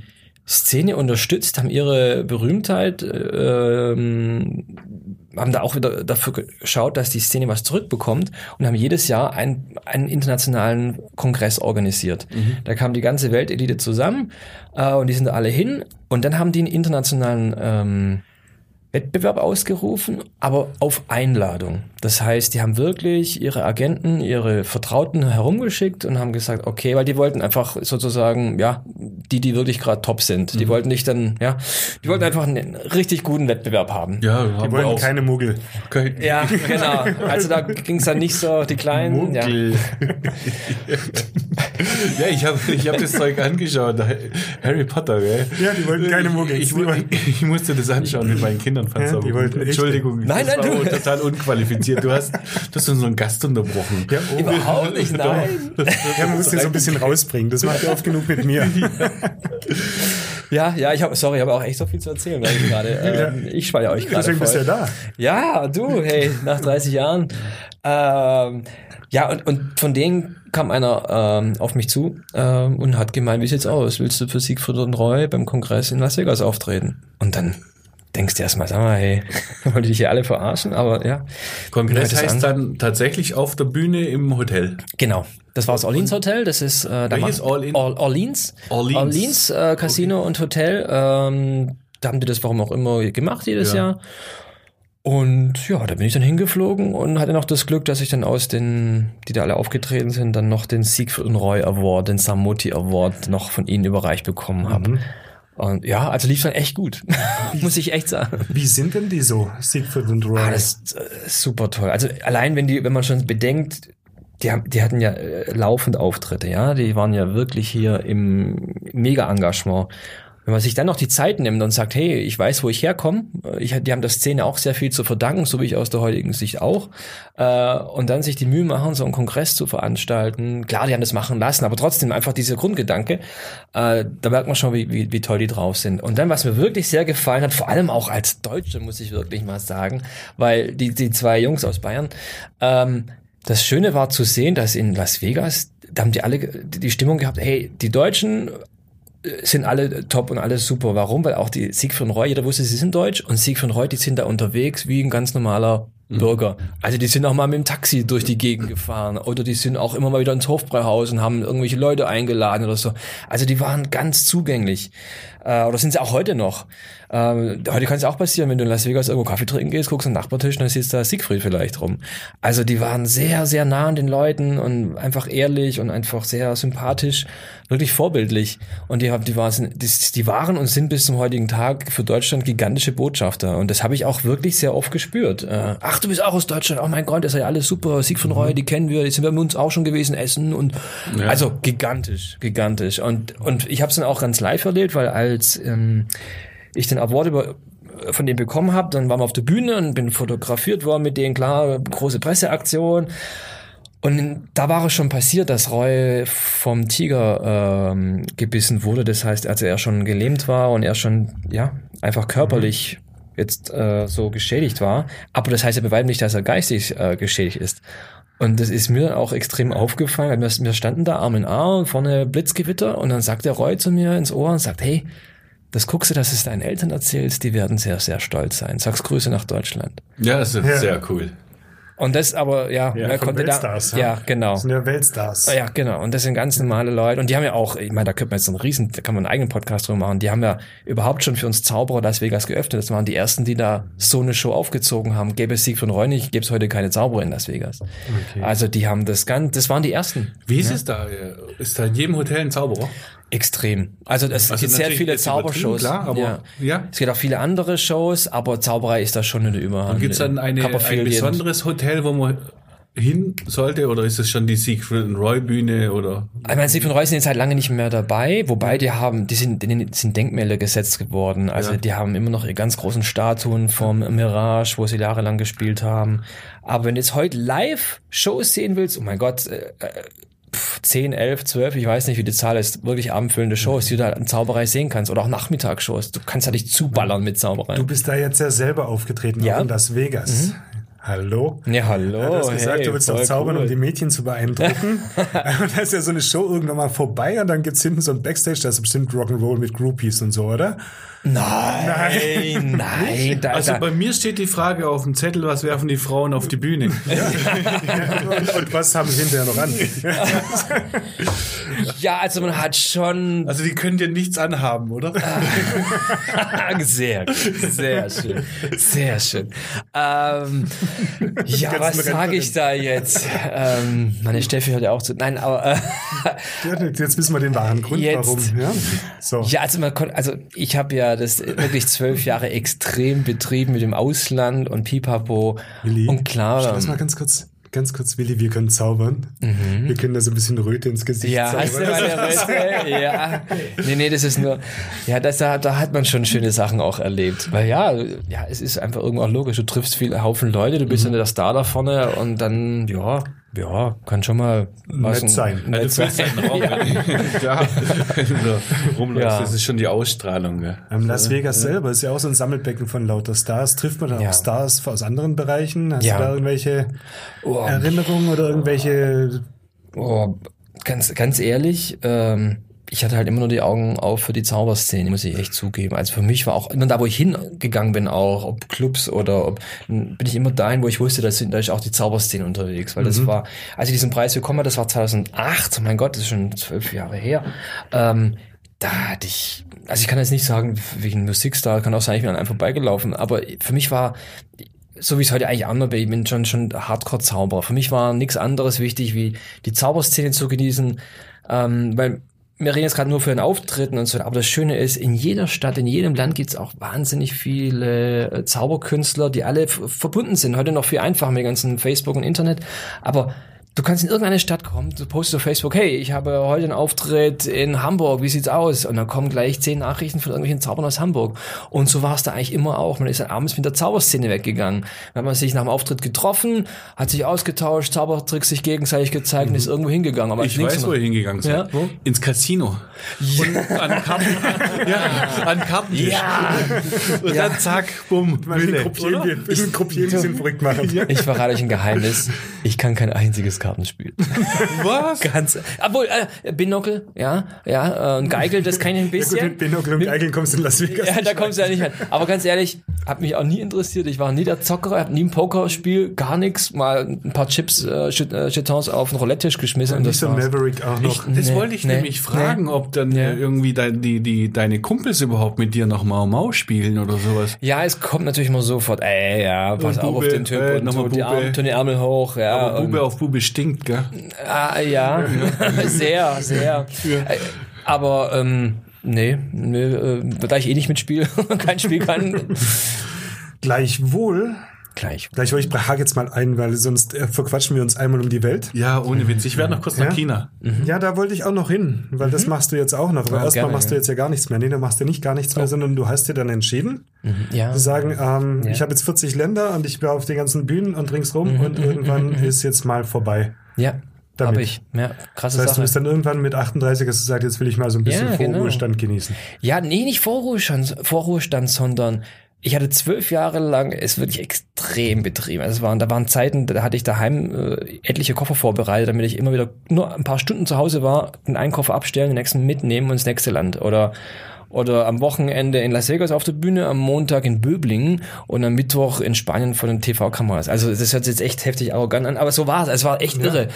Szene unterstützt, haben ihre Berühmtheit, äh, ähm, haben da auch wieder dafür geschaut, dass die Szene was zurückbekommt und haben jedes Jahr einen, einen internationalen Kongress organisiert. Da kam die ganze Weltelite zusammen äh, und die sind da alle hin und dann haben die einen internationalen ähm, Wettbewerb ausgerufen, aber auf Einladung. Das heißt, die haben wirklich ihre Agenten, ihre Vertrauten herumgeschickt und haben gesagt, okay, weil die wollten einfach sozusagen, ja, die, die wirklich gerade top sind. Die wollten nicht dann, ja, die wollten einfach einen richtig guten Wettbewerb haben. Ja, Die haben wir wollen auch. keine Muggel. Kein- Ja, genau. Also da ging es dann nicht so, die Kleinen. Ja. Muggel. ja, ich habe ich hab das Zeug angeschaut. Harry Potter, gell? Ja, die wollten keine Muggels. Ich, wollten- ich, ich musste das anschauen mit meinen Kindern. fand's Ja, die wollten Entschuldigung, Nein, das nein, war du- total unqualifiziert. Du hast, du hast unseren Gast unterbrochen. Ja, oh, Überhaupt nicht, nein. ja, man muss den so ein bisschen rausbringen. Das macht ja oft genug mit mir. Ja, ja, ich habe, sorry, ich habe auch echt so viel zu erzählen, weil ich gerade, ähm, ich spalte euch gerade Deswegen bist du ja voll. da. Ja, du, hey, nach 30 Jahren. Ähm, ja, und, und von denen kam einer ähm, auf mich zu ähm, und hat gemeint, wie sieht's aus? Willst du für Siegfried und Roy beim Kongress in Las Vegas auftreten? Und dann denkst du erstmal, sag mal, hey, wollen die dich hier alle verarschen? Aber ja. Kongress heißt an. dann tatsächlich auf der Bühne im Hotel. Genau. Das war das Orleans Hotel. Das ist äh, da Welches All-In? Or- Orleans. Orleans. Orleans äh, Casino und Hotel. Ähm, da haben die das warum auch immer gemacht jedes Ja. Jahr. Und ja, da bin ich dann hingeflogen und hatte noch das Glück, dass ich dann aus den, die da alle aufgetreten sind, dann noch den Siegfried und Roy Award, den Samoti Award noch von ihnen überreicht bekommen habe. Und ja, also lief dann echt gut. Muss ich echt sagen. Wie sind denn die so, Siegfried und Roy? Ah, das ist äh, super toll. Also allein wenn die, wenn man schon bedenkt, die, haben, die hatten ja äh, laufend Auftritte, ja, die waren ja wirklich hier im Mega-Engagement. Wenn man sich dann noch die Zeit nimmt und sagt, hey, ich weiß, wo ich herkomme, äh, ich, die haben der Szene auch sehr viel zu verdanken, so wie ich aus der heutigen Sicht auch, äh, und dann sich die Mühe machen, so einen Kongress zu veranstalten. Klar, die haben das machen lassen, aber trotzdem einfach dieser Grundgedanke, äh, da merkt man schon, wie, wie, wie toll die drauf sind. Und dann, was mir wirklich sehr gefallen hat, vor allem auch als Deutsche, muss ich wirklich mal sagen, weil die, die zwei Jungs aus Bayern, ähm, das Schöne war zu sehen, dass in Las Vegas, da haben die alle die die Stimmung gehabt, hey, die Deutschen sind alle top und alles super. Warum? Weil auch die Siegfried Roy, jeder wusste, sie sind deutsch und Siegfried Roy, die sind da unterwegs wie ein ganz normaler Bürger. Also die sind auch mal mit dem Taxi durch die Gegend gefahren oder die sind auch immer mal wieder ins Hofbräuhaus und haben irgendwelche Leute eingeladen oder so. Also die waren ganz zugänglich. Äh, oder sind sie auch heute noch. Ähm, heute kann es auch passieren, wenn du in Las Vegas irgendwo Kaffee trinken gehst, guckst am Nachbartisch, dann siehst da Siegfried vielleicht rum. Also die waren sehr, sehr nah an den Leuten und einfach ehrlich und einfach sehr sympathisch, wirklich vorbildlich. Und die, die, war, die, die waren und sind bis zum heutigen Tag für Deutschland gigantische Botschafter. Und das habe ich auch wirklich sehr oft gespürt. Äh, ach, du bist auch aus Deutschland, oh mein Gott, das ist ja alles super, Sieg von Roy, die kennen wir, die sind mit uns auch schon gewesen, essen und Ja. also gigantisch, gigantisch. Und, und ich habe es dann auch ganz live erlebt, weil als ähm, ich den Award über, von denen bekommen habe, dann waren wir auf der Bühne und bin fotografiert worden mit denen, klar, große Presseaktion. Und da war es schon passiert, dass Roy vom Tiger ähm, gebissen wurde. Das heißt, als er schon gelähmt war und er schon, ja, einfach körperlich jetzt äh, so geschädigt war. Aber das heißt ja bei weitem nicht, dass er geistig äh, geschädigt ist. Und das ist mir dann auch extrem aufgefallen, weil wir, wir standen da Arm in Arm vorne Blitzgewitter und dann sagt der Roy zu mir ins Ohr und sagt, hey, das guckst du, dass es deinen Eltern erzählst, die werden sehr, sehr stolz sein. Sag's Grüße nach Deutschland. Ja, das ist Ja. sehr cool. Und das aber, ja, Ja, er von konnte da, Weltstars, ja. ja, genau. Das sind ja Weltstars. Ja, genau. Und das sind ganz normale Leute. Und die haben ja auch, ich meine, da könnte man jetzt einen riesen, da kann man einen eigenen Podcast drüber machen. Die haben ja überhaupt schon für uns Zauberer Las Vegas geöffnet. Das waren die ersten, die da so eine Show aufgezogen haben. Gäbe es Sieg von Reue nicht, gäbe es heute keine Zauberer in Las Vegas. Also die haben das ganz, das waren die ersten. Wie ist es da? Ist da in jedem Hotel ein Zauberer? Extrem. Also es Also gibt sehr viele Zaubershows. klar, aber- ja. ja. Es gibt auch viele andere Shows, aber Zauberei ist da schon in der Überhand. Gibt es dann eine, ein besonderes Hotel, wo man hin sollte? Oder ist es schon die Siegfried und Roy Bühne? Oder? Ich meine, Siegfried Reus sind jetzt halt lange nicht mehr dabei, wobei die haben, die sind, denen sind Denkmäler gesetzt geworden. Also Ja. die haben immer noch ihre ganz großen Statuen vom Mirage, wo sie jahrelang gespielt haben. Aber wenn du jetzt heute live Shows sehen willst, oh mein Gott, äh, äh, 10, 11, 12, ich weiß nicht, wie die Zahl ist, wirklich abendfüllende Shows, die du da in Zauberei sehen kannst. Oder auch Nachmittagsshows. Du kannst ja nicht zuballern mit Zauberei. Du bist da jetzt ja selber aufgetreten, Ja. in Las Vegas. Hallo? ja, hallo. Du hast gesagt, hey, du willst doch zaubern, cool. um die Mädchen zu beeindrucken. und da ist ja so eine Show irgendwann mal vorbei und dann gibt's hinten so ein Backstage, da ist bestimmt Rock'n'Roll mit Groupies und so, oder? Nein, nein. Da, Also da, bei mir steht die Frage auf dem Zettel, was werfen die Frauen auf die Bühne? und, und was haben sie hinterher noch an? ja, also man hat schon Also die können dir nichts anhaben, oder? sehr, sehr schön, sehr schön. Ähm, ja, was sage ich da jetzt? Ähm, meine Steffi hört ja auch zu. Nein, aber äh, Ja, Jetzt wissen wir den wahren Grund, Jetzt. warum. Ja? So. ja, also man konnte, also ich habe ja das wirklich zwölf Jahre extrem betrieben mit dem Ausland und Pipapo Willi, und klar. Lass mal ganz kurz, ganz kurz, Willi, wir können zaubern. Wir können da so ein bisschen Röte ins Gesicht Mhm. Ja, hast du zaubern. meine Röste? Ja. Nee, nee, das ist nur, ja, das, da, da hat man schon schöne Sachen auch erlebt. Weil ja, ja, es ist einfach irgendwo auch logisch. Du triffst viele Haufen Leute, du bist Mhm. dann der Star da vorne und dann, ja, ja, kann schon mal was Nett sein. Nett Du sein. fühlst einen Raum, Klar. Wenn du da rumläufst, Ja. das ist schon die Ausstrahlung. Gell? Ähm, Las Vegas selber ist ja auch so ein Sammelbecken von lauter Stars. Trifft man da Ja. auch Stars aus anderen Bereichen? Hast Ja. du da irgendwelche Oh. Erinnerungen oder irgendwelche Oh, ganz, ganz ehrlich, ähm, ich hatte halt immer nur die Augen auf für die Zauberszene, muss ich echt zugeben. Also für mich war auch immer da, wo ich hingegangen bin, auch ob Clubs oder ob bin ich immer dahin, wo ich wusste, da sind da ist auch die Zauberszene unterwegs, weil das war, als ich diesen Preis bekommen habe, das war 2008, oh mein Gott, das ist schon zwölf Jahre her. Ähm, da hatte ich, also ich kann jetzt nicht sagen, wegen Musikstar, kann auch sein, ich bin an einem vorbeigelaufen, aber für mich war so wie es heute eigentlich anders bin, ich bin schon, schon Hardcore-Zauberer. Für mich war nichts anderes wichtig, wie die Zauberszene zu genießen, ähm, weil wir reden jetzt gerade nur für den Auftritten und so, aber das Schöne ist, in jeder Stadt, in jedem Land gibt's auch wahnsinnig viele äh, Zauberkünstler, die alle verbunden sind. Heute noch viel einfacher mit ganzen Facebook und Internet, aber Du kannst in irgendeine Stadt kommen, du postest auf Facebook, hey, ich habe heute einen Auftritt in Hamburg, wie sieht's aus? Und dann kommen gleich zehn Nachrichten von irgendwelchen Zaubern aus Hamburg. Und so war es da eigentlich immer auch. Man ist dann abends mit der Zauberszene weggegangen. Dann hat man sich nach dem Auftritt getroffen, hat sich ausgetauscht, Zaubertricks sich gegenseitig gezeigt und ist irgendwo hingegangen. Aber Ich weiß, wo ihr hingegangen seid. Ja, wo? Ins Casino. Und an Karten, ja, an Kartentisch. Ja, Und dann zack, bumm, den wir- wir den Gruppieren ein bisschen verrückt machen. ich verrate euch ein Geheimnis. Ich kann kein einziges Kartenspiel. Was? Ganz, obwohl, äh, Binocle, ja, ja, äh, und Geigel, das kann ich ein Ja, gut, bisschen. mit Binocle und Geigeln kommst du in Las Vegas. Ja, da kommst du ja nicht hin. Aber ganz ehrlich, hat mich auch nie interessiert. Ich war nie der Zocker, hab nie ein Pokerspiel, gar nichts. Mal ein paar Chips, äh, Jet- äh, auf den Roulette-Tisch geschmissen. rein. und Nicht das so war's. Maverick auch noch. Das Nee, wollte ich nee, nämlich fragen, nee. ob dann äh, irgendwie dein, die, die, deine Kumpels überhaupt mit dir noch Mau Mau spielen oder sowas. Ja, es kommt natürlich immer sofort, ey, ja, pass Und auf Bube, den Typ äh, und nochmal so, die. Arme, tun die Ärmel hoch, ja. Aber und, Bube auf Bube stinkt, gell? ah, ja, sehr, sehr. Äh, Aber, ähm, nee, nee äh, da ich eh nicht mitspiele, kein Spiel kann, Gleichwohl, gleich. gleichwohl, ich hake jetzt mal ein, weil sonst äh, verquatschen wir uns einmal um die Welt. Ja, ohne Witz. Ich werde noch kurz Ja? nach China. Ja, da wollte ich auch noch hin, weil das machst du jetzt auch noch. Aber Ah, erstmal machst du ja. jetzt ja gar nichts mehr. Nee, du machst ja nicht gar nichts mehr, sondern du hast dir dann entschieden, Ja. zu sagen, ähm, Ja. ich habe jetzt 40 Länder und ich war auf den ganzen Bühnen und ringsrum und irgendwann ist jetzt mal vorbei. Ja, Damit. habe ich. Ja, krasse Das heißt, du Sache. bist dann irgendwann mit 38 hast du gesagt, jetzt will ich mal so ein bisschen Ja, genau. Vorruhestand genießen. Ja, nee, nicht Vorruhestand, Vorruhestand, sondern ich hatte zwölf Jahre lang es wirklich extrem betrieben. Also es waren, da waren Zeiten, da hatte ich daheim äh, etliche Koffer vorbereitet, damit ich immer wieder nur ein paar Stunden zu Hause war, den einen Koffer abstellen, den nächsten mitnehmen und ins nächste Land. Oder oder am Wochenende in Las Vegas auf der Bühne, am Montag in Böblingen und am Mittwoch in Spanien vor den TV-Kameras. Also das hört sich jetzt echt heftig arrogant an, aber so war es. Es war echt irre.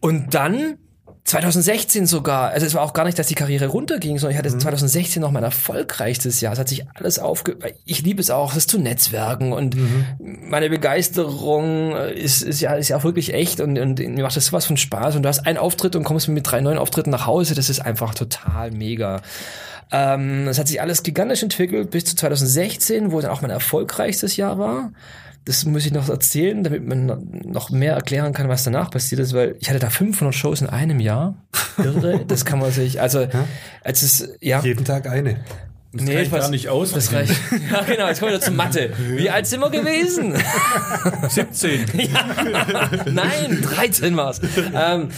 Und dann 2016 sogar, also es war auch gar nicht, dass die Karriere runterging, sondern ich hatte 2016 noch mein erfolgreichstes Jahr. Es hat sich alles aufge... Ich liebe es auch, das zu netzwerken und meine Begeisterung ist, ist, ja, ist ja auch wirklich echt und, und mir macht das sowas von Spaß und du hast einen Auftritt und kommst mit drei neuen Auftritten nach Hause, das ist einfach total mega. Ähm, es hat sich alles gigantisch entwickelt bis zu 2016, wo dann auch mein erfolgreichstes Jahr war. Das muss ich noch erzählen, damit man noch mehr erklären kann, was danach passiert ist, weil ich hatte da 500 Shows in einem Jahr. Irre, das kann man sich, also, als es, ja. Jeden Tag eine. Das Nee, reicht was- gar nicht aus. Das reicht. Ja, genau, jetzt kommen wir wieder zur Mathe. Wie alt sind wir gewesen? 17. Nein, 13 war's. Ähm,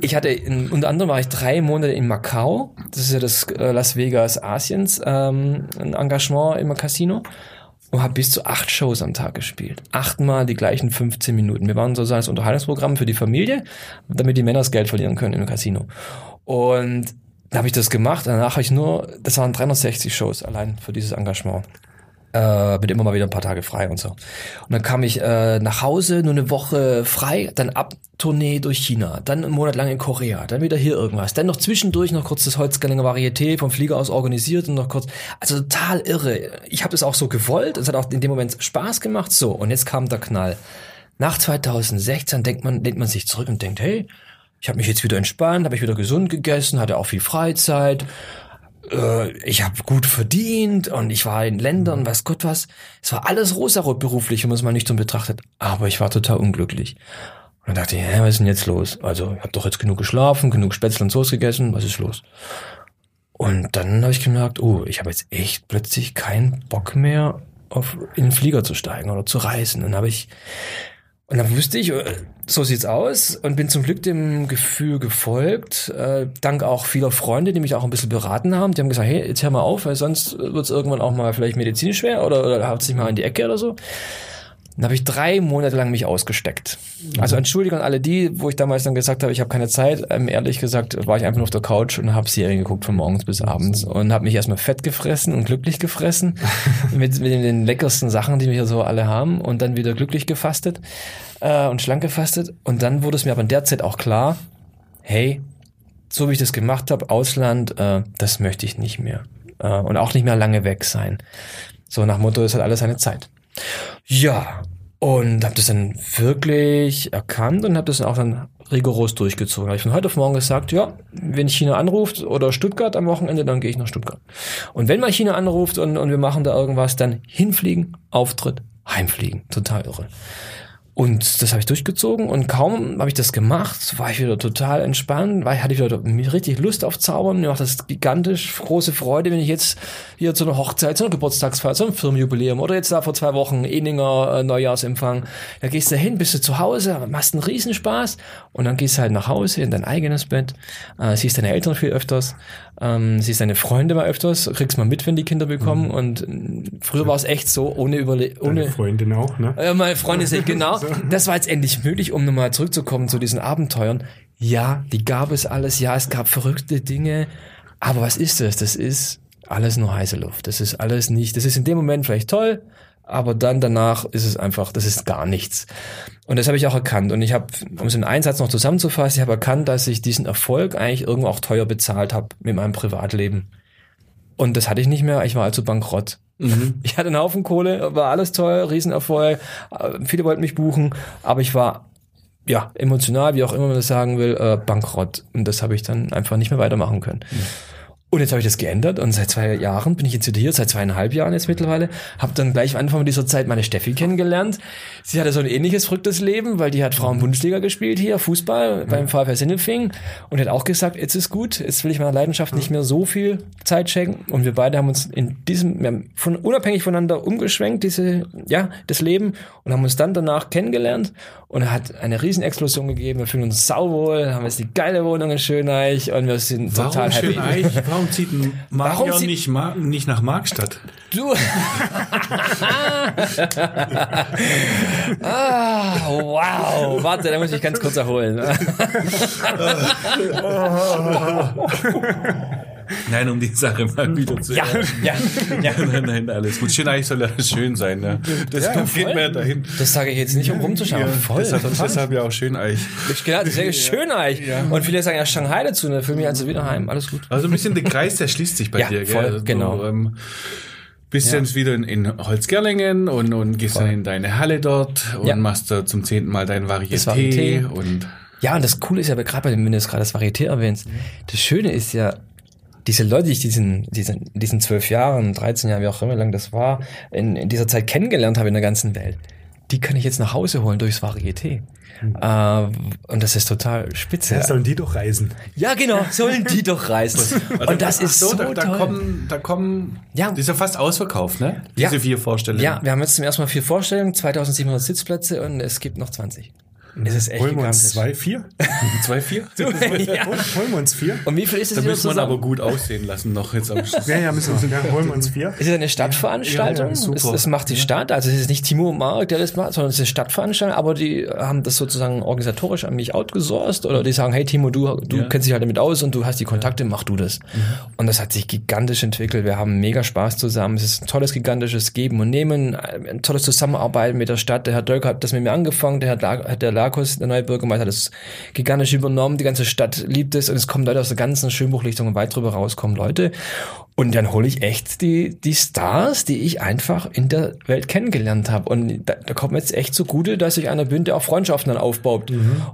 ich hatte, in, unter anderem war ich drei Monate in Macau. Das ist ja das äh, Las Vegas Asiens, ähm, ein Engagement im Casino. Und habe bis zu acht Shows am Tag gespielt. Achtmal die gleichen 15 Minuten. Wir waren sozusagen das Unterhaltungsprogramm für die Familie, damit die Männer das Geld verlieren können im Casino. Und da habe ich das gemacht. Danach habe ich nur, das waren 360 Shows allein für dieses Engagement äh, mit immer mal wieder ein paar Tage frei und so. Und dann kam ich äh, nach Hause, nur eine Woche frei, dann ab Tournee durch China, dann einen Monat lang in Korea, dann wieder hier irgendwas, dann noch zwischendurch noch kurz das Holzgerlinger Varieté vom Flieger aus organisiert und noch kurz, also total irre. Ich habe das auch so gewollt, es hat auch in dem Moment Spaß gemacht, so und jetzt kam der Knall. Nach 2016 denkt man, lehnt man sich zurück und denkt, hey, ich habe mich jetzt wieder entspannt, habe ich wieder gesund gegessen, hatte auch viel Freizeit, äh, ich habe gut verdient und ich war in Ländern, weiß Gott was. Es war alles rosarot beruflich, wenn man es mal nüchtern betrachtet. Aber ich war total unglücklich. Und dann dachte ich, hä, was ist denn jetzt los? Also, ich habe doch jetzt genug geschlafen, genug Spätzle und Soße gegessen, was ist los? Und dann habe ich gemerkt, oh, ich habe jetzt echt plötzlich keinen Bock mehr, auf, in den Flieger zu steigen oder zu reisen. Dann habe ich und dann wusste ich, äh, so sieht's aus und bin zum Glück dem Gefühl gefolgt. Äh, dank auch vieler Freunde, die mich auch ein bisschen beraten haben. Die haben gesagt, hey, jetzt hör mal auf, weil sonst wird's irgendwann auch mal vielleicht medizinisch schwer oder, oder haut sich mal in die Ecke oder so. Dann habe ich drei Monate lang mich ausgesteckt. Also Entschuldigung an alle die, wo ich damals dann gesagt habe, ich habe keine Zeit. Ähm, ehrlich gesagt war ich einfach nur auf der Couch und habe Serien geguckt von morgens bis abends und habe mich erstmal fett gefressen und glücklich gefressen mit, mit den leckersten Sachen, die wir hier so alle haben und dann wieder glücklich gefastet äh, und schlank gefastet. Und dann wurde es mir aber in der Zeit auch klar, hey, so wie ich das gemacht habe, Ausland, äh, das möchte ich nicht mehr. Äh, und auch nicht mehr lange weg sein. So nach Motto, es hat alles seine Zeit. Ja, und habe das dann wirklich erkannt und habe das auch dann rigoros durchgezogen. Habe ich von heute auf morgen gesagt, ja, wenn China anruft oder Stuttgart am Wochenende, dann gehe ich nach Stuttgart. Und wenn mal China anruft und, und wir machen da irgendwas, dann hinfliegen, Auftritt, heimfliegen. Total irre. Und das habe ich durchgezogen und kaum habe ich das gemacht, war ich wieder total entspannt, weil hatte ich wieder richtig Lust auf Zaubern. Mir macht das gigantisch große Freude, wenn ich jetzt hier zu einer Hochzeit, zu einer Geburtstagsfeier, zu einem Firmenjubiläum oder jetzt da vor zwei Wochen Eninger äh, Neujahrsempfang, da gehst du hin, bist du zu Hause, machst einen Riesenspaß und dann gehst du halt nach Hause in dein eigenes Bett, äh, siehst deine Eltern viel öfters Ähm, siehst deine Freunde mal öfters, kriegst mal mit, wenn die Kinder bekommen. Mhm. Und äh, früher war es echt so, ohne Überle Deine ohne Freundin auch, ne? ja, meine Freunde sind genau. Das war jetzt endlich möglich, um nochmal zurückzukommen zu diesen Abenteuern. Ja, die gab es alles. Ja, es gab verrückte Dinge. Aber was ist das? Das ist alles nur heiße Luft. Das ist alles nicht. Das ist in dem Moment vielleicht toll, aber dann danach ist es einfach, das ist gar nichts. Und das habe ich auch erkannt. Und ich habe, um es in einen Satz noch zusammenzufassen, ich habe erkannt, dass ich diesen Erfolg eigentlich irgendwo auch teuer bezahlt habe mit meinem Privatleben. Und das hatte ich nicht mehr. Ich war also bankrott. Ich hatte einen Haufen Kohle, war alles toll, Riesenerfolg. Viele wollten mich buchen, aber ich war ja emotional, wie auch immer man das sagen will, äh, bankrott. Und das habe ich dann einfach nicht mehr weitermachen können. Und jetzt habe ich das geändert und seit zwei Jahren bin ich jetzt wieder hier, seit zweieinhalb Jahren jetzt mittlerweile. Habe dann gleich am Anfang dieser Zeit meine Steffi kennengelernt. Sie hatte so ein ähnliches verrücktes Leben, weil die hat Frauen-Bundesliga gespielt hier, Fußball beim VfL Sindelfing und hat auch gesagt, jetzt ist gut, jetzt will ich meiner Leidenschaft nicht mehr so viel Zeit schenken. Und wir beide haben uns in diesem, wir haben von, unabhängig voneinander umgeschwenkt, diese, ja, das Leben und haben uns dann danach kennengelernt und hat eine Riesenexplosion gegeben. Wir fühlen uns sauwohl, haben jetzt die geile Wohnung in Schöneich und wir sind total Warum happy. schön Eich? Warum zieht ein Marion Warum zieht- nicht, Ma nicht nach Markstadt? Du. ah, wow. Warte, da muss ich ganz kurz erholen. Nein, um die Sache mal wieder zu ja, ja, ja. Nein, nein, alles gut. Schön, eigentlich soll ja schön sein. Ne? Das geht mir dahin. Das sage ich jetzt nicht, um rumzuschauen. Ja, voll. deshalb, total. deshalb ja auch schön Eich. Ich, genau, das ist ja schön eigentlich. Und viele sagen ja Shanghai dazu, ne? Für mich also wieder heim. Alles gut. Also ein bisschen der Kreis, der schließt sich bei Ja, dir. voll, gell? Also, genau. ähm, bist jetzt wieder in, in Holzgerlingen und, und gehst dann in deine Halle dort und Ja. machst da zum zehnten Mal dein Varieté. Und Ja, und das Coole ist ja, gerade bei dem, wenn du gerade das Varieté erwähnst, das Schöne ist ja, diese Leute, die ich diesen, diesen, diesen zwölf Jahren, 13 Jahren, wie auch immer lang das war, in, in dieser Zeit kennengelernt habe in der ganzen Welt, die kann ich jetzt nach Hause holen durchs Varieté. Äh, und das ist total spitze. Ja, sollen die doch reisen. Ja, genau, sollen die doch reisen. Und das ist so, da, da toll. kommen, da kommen, Ja. das ist ja fast ausverkauft, ne? Ja. Diese vier Vorstellungen. ja, wir haben jetzt zum ersten Mal vier Vorstellungen, 2700 Sitzplätze und es gibt noch 20. Es ist echt Holen wir uns gigantisch. zwei, vier? Zwei, vier? ja. Holen, holen wir uns vier? Und wie viel ist es Da man zusammen? aber gut aussehen lassen noch jetzt am Schluss. Ja, ja, müssen wir, ja, holen wir uns vier. Es ist eine Stadtveranstaltung. Ja, ja, super. es, es macht die Stadt. Also es ist nicht Timo und Mark, der das macht, sondern es ist eine Stadtveranstaltung. Aber die haben das sozusagen organisatorisch an mich outgesourced. Oder die sagen, hey Timo, du, du kennst dich halt damit aus und du hast die Kontakte, mach du das. Und das hat sich gigantisch entwickelt. Wir haben mega Spaß zusammen. Es ist ein tolles, gigantisches Geben und Nehmen. Ein tolles Zusammenarbeiten mit der Stadt. Der Herr Dölker hat das mit mir angefangen. Der Herr, der Lakos, der neue Bürgermeister, hat das gigantisch übernommen. Die ganze Stadt liebt es und es kommen Leute aus der ganzen Schönbuchlichtung und weit drüber raus kommen Leute. Und dann hole ich echt die, die Stars, die ich einfach in der Welt kennengelernt habe. Und da, da kommt mir jetzt echt zugute, dass ich einer bin, der auch Freundschaften dann aufbaut.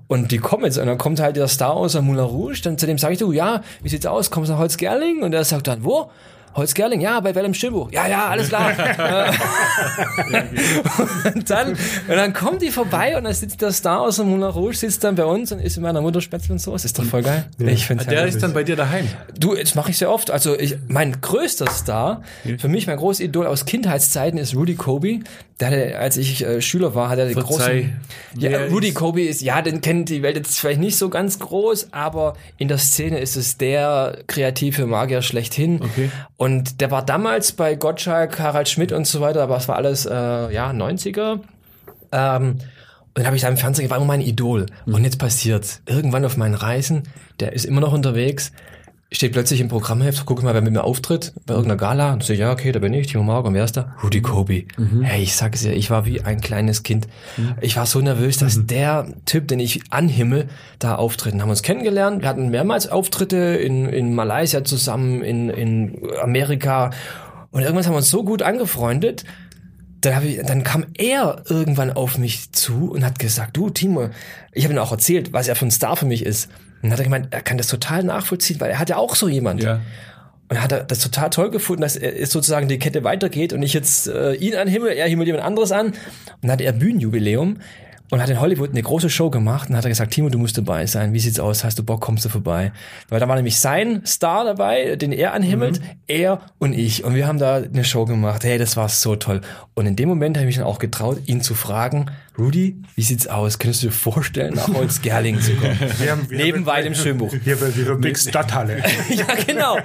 Und die kommen jetzt. Und dann kommt halt der Star aus der Moulin Rouge. Dann zu dem sage ich, du, ja, wie sieht's aus? Kommst du nach Holzgerling? Und er sagt dann, wo? Holzgerling, ja, bei Wellem Schönbuch. Ja, ja, alles klar. und, dann, und dann kommt die vorbei und dann sitzt der Star aus dem Moulin Rouge, sitzt dann bei uns und isst mit meiner Mutter Spätzle und Soße. Ist doch voll geil. Ich find's Der herrlich. ist dann bei dir daheim. Du, das mache ich sehr oft. Also ich, mein größter Star, für mich mein großes Idol aus Kindheitszeiten ist Rudy Kobe. Der hatte, als ich äh, Schüler war, hat er den Verzeih. großen. Ja, Wer Rudy Kobe ist, ja, den kennt die Welt jetzt vielleicht nicht so ganz groß, aber in der Szene ist es der kreative Magier schlechthin. Okay. Und der war damals bei Gottschalk, Harald Schmidt und so weiter, aber es war alles äh, ja 90er. Ähm, und dann habe ich da im Fernsehen, war immer mein Idol. Und jetzt passiert's. Irgendwann auf meinen Reisen, der ist immer noch unterwegs, steht plötzlich im Programmheft, gucke mal, wer mit mir auftritt, bei irgendeiner Gala. Und so, ja, okay, da bin ich, Timo Mark, und wer ist da? Rudy Kobe. Hey, ich sag's dir, ich war wie ein kleines Kind. Ich war so nervös, dass der Typ, den ich anhimmel, da auftritt. Und haben uns kennengelernt. Wir hatten mehrmals Auftritte in, in Malaysia zusammen, in, in Amerika. Und irgendwas haben wir uns so gut angefreundet, dann, hab ich, dann kam er irgendwann auf mich zu und hat gesagt, du Timo, ich habe ihm auch erzählt, was er für ein Star für mich ist. Und dann hat er gemeint, er kann das total nachvollziehen, weil er hat ja auch so jemand. Ja. Und hat er das total toll gefunden, dass er es sozusagen die Kette weitergeht und ich jetzt äh, ihn anhimmel, er himmelt jemand anderes an. Und dann hatte er Bühnenjubiläum. Und hat in Hollywood eine große Show gemacht und hat er gesagt, Timo, du musst dabei sein. Wie sieht's aus? Hast du Bock? Kommst du vorbei? Weil da war nämlich sein Star dabei, den er anhimmelt, Mhm. er und ich. Und wir haben da eine Show gemacht. Hey, das war so toll. Und in dem Moment habe ich mich dann auch getraut, ihn zu fragen, Rudy, wie sieht's aus? Könntest du dir vorstellen, nach Holzgerlingen zu kommen? Wir haben- wir Neben haben- im Schönbuch. Hier bei der Big Stadthalle. ja, genau.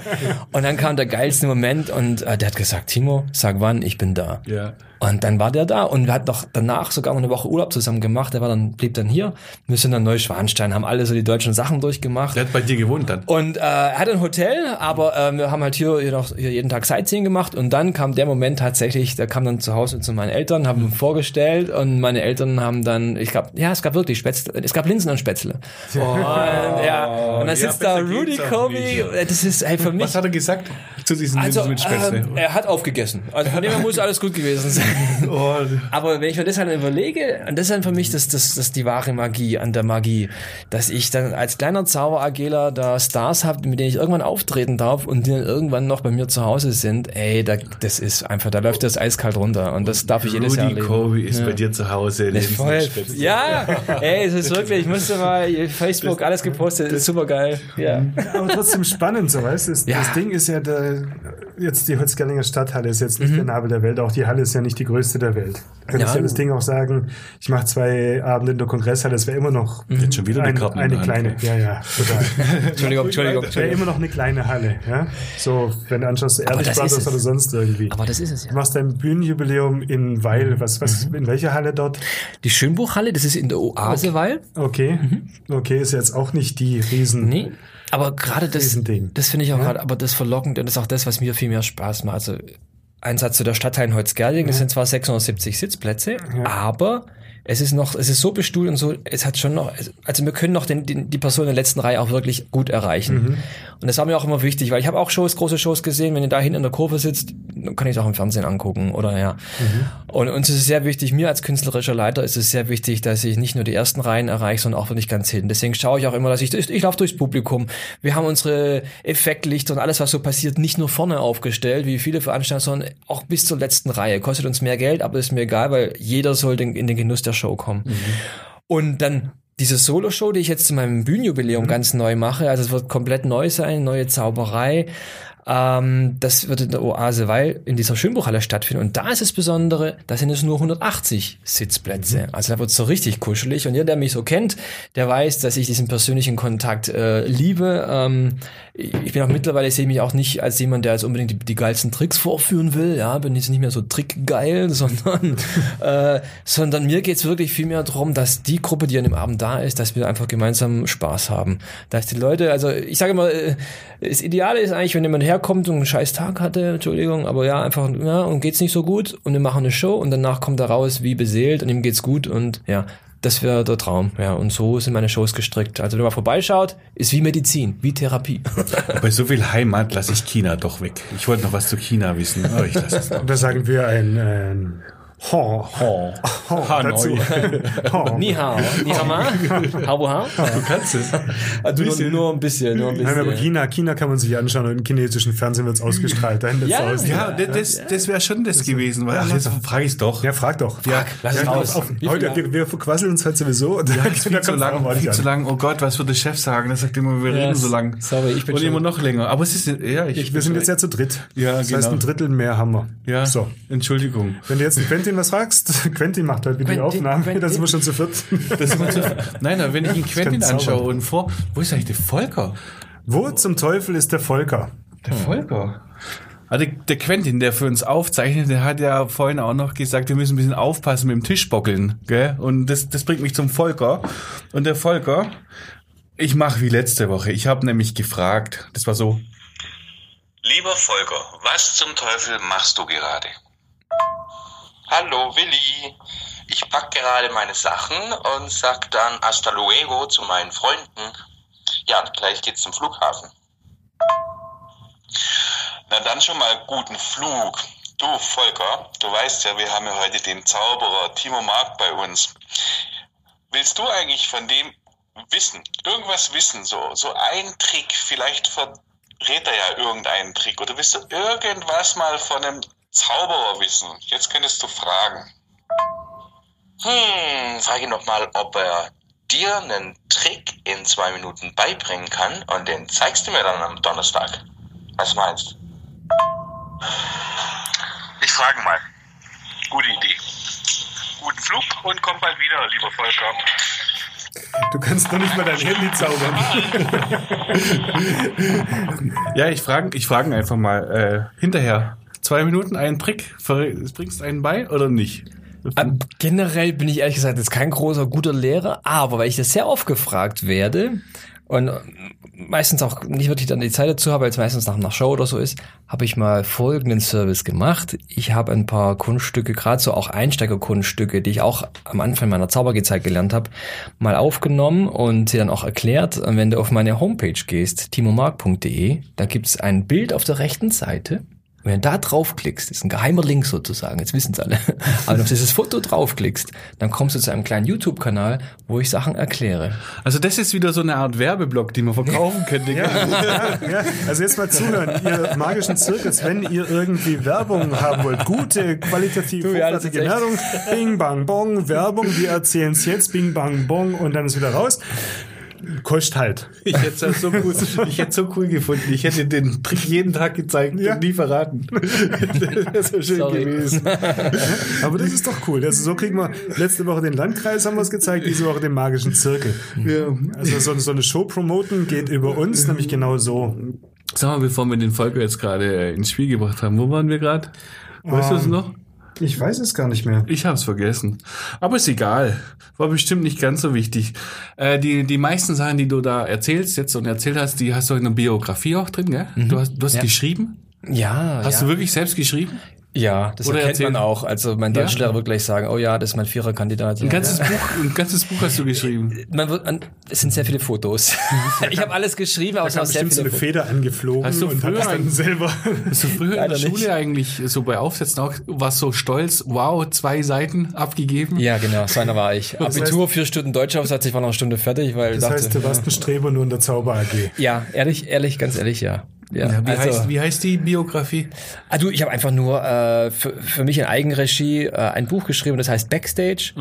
Und dann kam der geilste Moment und äh, der hat gesagt, Timo, sag wann, ich bin da. Ja. Und dann war der da und wir hatten noch danach sogar noch eine Woche Urlaub zusammen gemacht. Der war dann, blieb dann hier. Wir sind dann Neuschwanstein, haben alle so die deutschen Sachen durchgemacht. Der hat bei dir gewohnt dann. Und äh, er hatte ein Hotel, aber ähm, wir haben halt hier, hier, noch, hier jeden Tag Sightseeing gemacht und dann kam der Moment tatsächlich, der kam dann zu Hause zu meinen Eltern, haben ihn vorgestellt und meine Eltern haben dann, ich glaube, ja, es gab wirklich Spätzle, es gab Linsen und Spätzle. Und, ja, und dann ja, sitzt da Rudy nicht. das ist ey, für mich Was hat er gesagt zu diesen also, mit Spätzle? ähm, er hat aufgegessen. Also von dem her muss alles gut gewesen sein. oh, Aber wenn ich mir das halt überlege, und das ist dann für mich das, das, das die wahre Magie an der Magie, dass ich dann als kleiner Zauberageler da Stars habe, mit denen ich irgendwann auftreten darf und die dann irgendwann noch bei mir zu Hause sind, ey, da, das ist einfach, da läuft das eiskalt runter und das darf ich jedes Jahr Rudy erleben. Kobe ist bei dir zu Hause. Das voll, ja, ey, es ist wirklich, ich musste mal Facebook alles gepostet, ist super geil. Ja. Aber trotzdem spannend, so weißt du. Das, Ja. das Ding ist ja, der, jetzt die Holzgerlinger Stadthalle ist jetzt nicht Mhm. der Nabel der Welt, auch die Halle ist ja nicht die größte der Welt. Du könntest Ja. ja, das Ding auch sagen, ich mache zwei Abende in der Kongresshalle, das wäre immer noch Jetzt schon wieder ein, eine Hand. kleine, ja, ja, total. Entschuldigung, Entschuldigung, wäre immer noch eine kleine Halle, ja. So, wenn du anschaust, Ehrlich Brothers oder sonst irgendwie. Aber das ist es ja. Du machst dein Bühnenjubiläum in Weil, was, was, Mhm. in welcher Halle dort? Die Schönbuchhalle, das ist in der Oase, weil Okay, okay, ist jetzt auch nicht die Riesen. Mhm. Nee, aber gerade das, Riesending. das finde ich auch gerade, aber das verlockend und das ist auch das, was mir viel mehr Spaß macht. Also ein Satz zu der Stadtteil in Holzgerling, das sind zwar 670 Sitzplätze, aber es ist noch, es ist so bestuhlt und so, es hat schon noch, also wir können noch den, den, die Person in der letzten Reihe auch wirklich gut erreichen. Und das war mir auch immer wichtig, weil ich habe auch Shows, große Shows gesehen, wenn ihr da hinten in der Kurve sitzt, dann kann ich es auch im Fernsehen angucken oder ja. Und uns ist es sehr wichtig, mir als künstlerischer Leiter ist es sehr wichtig, dass ich nicht nur die ersten Reihen erreiche, sondern auch wirklich ganz hinten. Deswegen schaue ich auch immer, dass ich, ich laufe durchs Publikum. Wir haben unsere Effektlichter und alles, was so passiert, nicht nur vorne aufgestellt, wie viele Veranstaltungen, sondern auch bis zur letzten Reihe. Kostet uns mehr Geld, aber ist mir egal, weil jeder soll den, in den Genuss der Show kommen. Und dann diese Solo-Show, die ich jetzt zu meinem Bühnenjubiläum ganz neu mache, also es wird komplett neu sein, neue Zauberei. Ähm, das wird in der Oase Weil in dieser Schönbuchhalle stattfinden. Und da ist es Besondere, da sind es nur 180 Sitzplätze. Also da wird es so richtig kuschelig. Und jeder, der mich so kennt, der weiß, dass ich diesen persönlichen Kontakt äh, liebe. Ähm, ich bin auch mittlerweile, sehe ich mich auch nicht als jemand, der jetzt unbedingt die, die geilsten Tricks vorführen will. Ja, bin jetzt nicht mehr so trickgeil, sondern, äh, sondern mir geht's wirklich viel mehr darum, dass die Gruppe, die an dem Abend da ist, dass wir einfach gemeinsam Spaß haben. Dass die Leute, also ich sage immer, äh, das Ideale ist eigentlich, wenn jemand herkommt und einen scheiß Tag hatte, Entschuldigung, aber ja, einfach, ja, und geht's nicht so gut und wir machen eine Show und danach kommt er raus wie beseelt und ihm geht's gut und ja, das wäre der Traum, ja. Und so sind meine Shows gestrickt. Also wenn man vorbeischaut, ist wie Medizin, wie Therapie. Bei so viel Heimat lasse ich China doch weg. Ich wollte noch was zu China wissen, aber ich lasse es da sagen wir ein, ein Ho, Oh. Ho dazu. Ho. Ni hao, ni hao ma, hao hao. Du kannst es. Also nur, nur ein bisschen, nur ein Nein, aber bisschen. China, China kann man sich anschauen und im chinesischen Fernsehen wird es ausgestrahlt. Dahin Ja. aus. Ja, das, das wäre schon das gewesen. Weil, ach, jetzt frage ich doch. Ja, frag doch. Ja, lass es ja, raus. auf, heute, wir, wir verquasseln uns halt sowieso. Und Ja, da viel zu lang, viel zu an. lang. Oh Gott, was wird der Chef sagen? Er sagt immer, wir reden Yes. so lang. Sorry, ich bin Und immer noch länger. Aber es ist, ja, ich, Wir sind jetzt ja zu dritt. Ja, das heißt, genau. ein Drittel mehr haben wir. ja, So. Entschuldigung. Wenn du jetzt einen Quentin was fragst, Quentin macht heute wieder die Aufnahme, Quentin. da sind wir schon zu viert. Das ist immer zu, nein, nein, wenn ich ihn Quentin anschaue und vor, wo ist eigentlich der Volker? Wo zum Teufel ist der Volker? Der Volker. Also der Quentin, der für uns aufzeichnet, der hat ja vorhin auch noch gesagt, wir müssen ein bisschen aufpassen mit dem Tischbockeln. Gell? Und das, das bringt mich zum Volker. Und der Volker, ich mache wie letzte Woche. Ich habe nämlich gefragt, das war so, Lieber Volker, was zum Teufel machst du gerade? Hallo Willi, ich pack gerade meine Sachen und sag dann hasta luego zu meinen Freunden. Ja, gleich geht's zum Flughafen. Na dann schon mal guten Flug. Du Volker, du weißt ja, wir haben ja heute den Zauberer Timo Mark bei uns. Willst du eigentlich von dem wissen, irgendwas wissen, so, so ein Trick, vielleicht verrät er ja irgendeinen Trick oder willst du irgendwas mal von einem Zauberer wissen? Jetzt könntest du fragen. Hm, frage ihn doch mal, ob er dir einen Trick in zwei Minuten beibringen kann und den zeigst du mir dann am Donnerstag. Was meinst? Ich frage mal. Gute Idee. Guten Flug und komm bald wieder, lieber Volker. Du kannst doch nicht mal dein Handy zaubern. Ja, ich frage ich frage ihn einfach mal äh, hinterher. Zwei Minuten, einen Trick, bringst einen bei oder nicht? Ähm, generell bin ich ehrlich gesagt jetzt kein großer guter Lehrer, aber weil ich das sehr oft gefragt werde und meistens auch nicht wirklich dann die Zeit dazu habe, weil es meistens nach einer Show oder so ist, habe ich mal folgenden Service gemacht. Ich habe ein paar Kunststücke, gerade so auch Einsteigerkunststücke, die ich auch am Anfang meiner Zaubergezeit gelernt habe, mal aufgenommen und sie dann auch erklärt. Und wenn du auf meine Homepage gehst, timomark.de, da gibt es ein Bild auf der rechten Seite. Und wenn du da draufklickst, ist ein geheimer Link sozusagen, jetzt wissen es alle, aber wenn du auf dieses Foto draufklickst, dann kommst du zu einem kleinen YouTube-Kanal, wo ich Sachen erkläre. Also das ist wieder so eine Art Werbeblock, die man verkaufen könnte. Ja, also jetzt mal zuhören, ihr magischen Zirkus, wenn ihr irgendwie Werbung haben wollt, gute, qualitativ Du, ja, hochwertige Werbung, Bing Bang Bong, Werbung, wir erzählen es jetzt, Bing Bang Bong und dann ist wieder raus. Kostet halt. Ich hätte es so cool, ich hätte so cool gefunden. Ich hätte den Trick jeden Tag gezeigt Ja. und nie verraten. Das wäre schön Sorry. gewesen. Aber das ist doch cool. Also so kriegen wir letzte Woche den Landkreis haben wir es gezeigt, diese Woche den magischen Zirkel. Ja. Also so, so eine Show promoten geht über uns, nämlich genau so. Sag mal, bevor wir den Volker jetzt gerade äh, ins Spiel gebracht haben, wo waren wir gerade? Weißt du es Ähm, noch? Ich weiß es gar nicht mehr. Ich habe es vergessen. Aber ist egal. War bestimmt nicht ganz so wichtig. Äh, die, die meisten Sachen, die du da erzählst jetzt und erzählt hast, die hast du in der Biografie auch drin, gell? Du hast, du hast Ja. geschrieben? Ja, Hast ja. du wirklich selbst geschrieben? Ja, das Oder erkennt erzähl- man auch. Also mein Ja? Deutschlehrer wird gleich sagen, oh ja, das ist mein Viererkandidat. Ein ganzes Buch, ein ganzes Buch hast du geschrieben. Man wird, an, es sind sehr viele Fotos. ich habe alles geschrieben, aber es kam sehr bestimmt so viele eine Fotos. Feder angeflogen Hast du früher das dann selber. Hast du früher in Leider der nicht. Schule eigentlich so bei Aufsätzen auch, warst so stolz, wow, zwei Seiten abgegeben? Ja, genau, so einer war ich. Abitur, vier Stunden Deutschaufsatz, ich war noch eine Stunde fertig, weil Das dachte, heißt, du warst ein Streber nur in der Zauber AG. ja, ehrlich, ehrlich, ganz ehrlich, ja. Ja, Ja, wie, also, heißt, wie heißt die Biografie? Du, ich habe einfach nur äh, für, für mich in Eigenregie äh, ein Buch geschrieben, das heißt Backstage.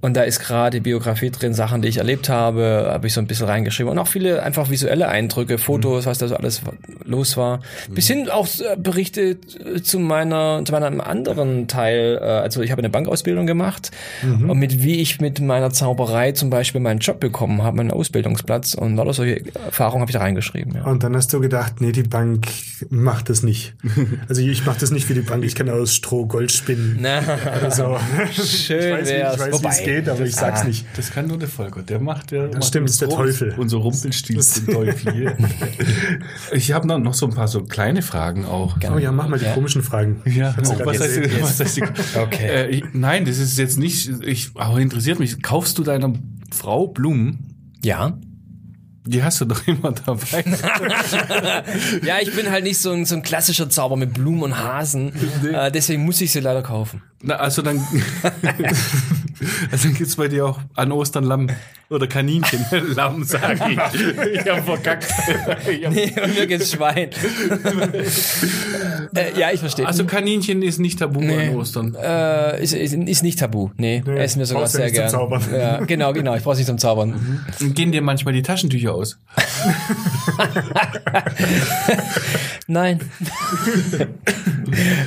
Und da ist gerade Biografie drin, Sachen, die ich erlebt habe, habe ich so ein bisschen reingeschrieben. Und auch viele einfach visuelle Eindrücke, Fotos, was da so alles los war. Bis hin auch äh, Berichte äh, zu meiner, zu meinem anderen Teil. Äh, also ich habe eine Bankausbildung gemacht und mit wie ich mit meiner Zauberei zum Beispiel meinen Job bekommen habe, meinen Ausbildungsplatz. Und lauter solche Erfahrungen habe ich da reingeschrieben. Ja. Und dann hast du gedacht, nee, die Bank macht das nicht. Also ich mache das nicht wie die Bank, ich kann aus Stroh Gold spinnen. Na, Also, schön ich weiß, wie- wär's. ich weiß wie es geht, aber ich sag's ah, nicht. Das kann nur der Volker. Der macht der. macht stimmt, das ist der Teufel. Unser Rumpelstilz, Das- den Teufel hier. Ich habe noch, noch so ein paar so kleine Fragen auch. Oh ja, mach mal die Ja. komischen Fragen. Ja, oh, was, heißt, was heißt die, Okay. äh, ich, Nein, das ist jetzt nicht, ich, aber interessiert mich. Kaufst du deiner Frau Blumen? Ja. Die hast du doch immer dabei. Ja, ich bin halt nicht so ein, so ein klassischer Zauber mit Blumen und Hasen. Äh, deswegen muss ich sie leider kaufen. Na, also dann, also dann gibt's bei dir auch an Ostern Lamm oder Kaninchen. Lamm, sag ich. Ich hab verkackt. Ich hab, Nee, und mir geht's Schwein. äh, ja, ich verstehe. also Kaninchen ist nicht tabu Nee. an Ostern. äh, ist, ist, ist nicht tabu. Nee, Nee, essen wir sogar sehr zum gern. Zaubern. Ja, genau, genau. Ich brauche nicht zum Zaubern. Und gehen dir manchmal die Taschentücher aus? Nein.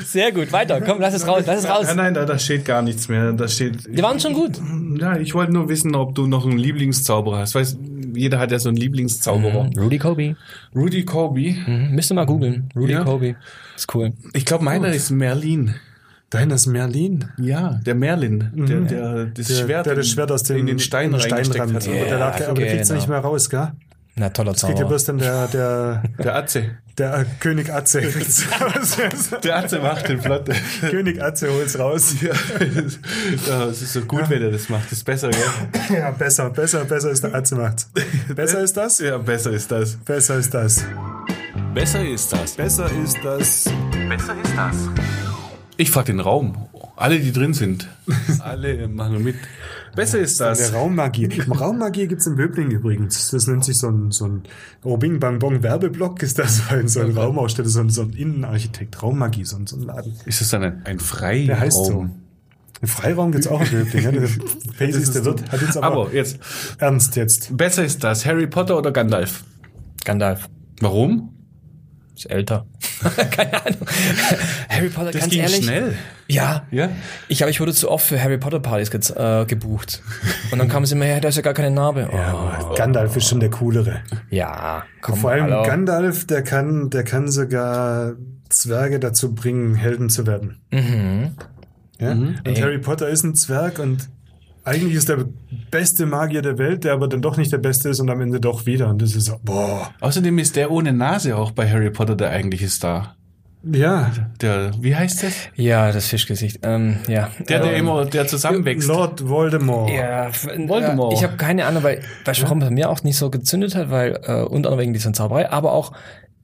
sehr gut. Weiter. Komm, lass es raus. Lass es raus. Nein, nein, da, da steht gar nichts mehr. Da steht. Die waren schon gut. Ja, ich wollte nur wissen, ob du noch einen Lieblingszauberer hast. Weißt, jeder hat ja so einen Lieblingszauberer. Rudy Kobe. Rudy Kobe. Mhm. Müsst ihr mal googeln. Rudy Ja. Kobe. Ist cool. Ich glaube, meiner ist Merlin. Deiner ist Merlin. Ja, der Merlin, der, der das Der, Schwert, der das Schwert aus dem in den Stein in reingesteckt Steinrand. hat. Aber der, lag, aber kriegt's ja genau. nicht mehr raus, gell? Na, toller Kriegt ja Zauber. bloß dann der, der, Der Atze. der äh, König Atze. Der Atze macht den Flott. König Atze holt's raus. Ja, es ist so gut, wenn er das macht. Das ist besser, gell? Ja, besser, besser, besser ist der Atze macht's. Besser ist das? Ja, besser ist das. Besser ist das. Besser ist das. Besser ist das. Ich frag den Raum. Alle, die drin sind. Alle machen mit. Besser ist Der das. Raummagie. Raummagie gibt's in Böbling übrigens. Das nennt sich so ein, so ein oh, Bing Bang Bong Werbeblock ist das, so ein, so ein Raumaussteller, so ein, so ein Innenarchitekt. Raummagie, so ein, so ein Laden. Ist das dann ein, ein Freiraum? Der heißt so. Im Freiraum gibt's auch einen Döbling. Ja? Der ist der Wirt. Hat jetzt aber, Aber jetzt, ernst jetzt. besser ist das, Harry Potter oder Gandalf? Gandalf. Warum? Ist älter. Keine Ahnung. Harry Potter, Das ganz ging ehrlich. schnell. Ja. Ja? Ich habe, ich wurde zu oft für Harry Potter Partys ge äh, gebucht. Und dann kamen sie mir her, da ist ja gar keine Narbe. Oh. Aber Gandalf ist schon der coolere. Ja, komm, Vor allem hallo. Gandalf, der kann, der kann sogar Zwerge dazu bringen, Helden zu werden. Mhm. Ja? Und Harry Potter ist ein Zwerg und eigentlich ist der beste Magier der Welt, der aber dann doch nicht der Beste ist und am Ende doch wieder. Und das ist so, boah. Außerdem ist der ohne Nase auch bei Harry Potter der eigentliche Star. Ja. Der, wie heißt das? Ja, das Fischgesicht. Ähm, ja. Der, der Ähm, immer, der zusammenwächst. Lord Voldemort. Ja, f- Voldemort. äh, Ich habe keine Ahnung, weil, weißt du, warum es bei mir auch nicht so gezündet hat, weil äh, unter anderem wegen dieser Zauberei, aber auch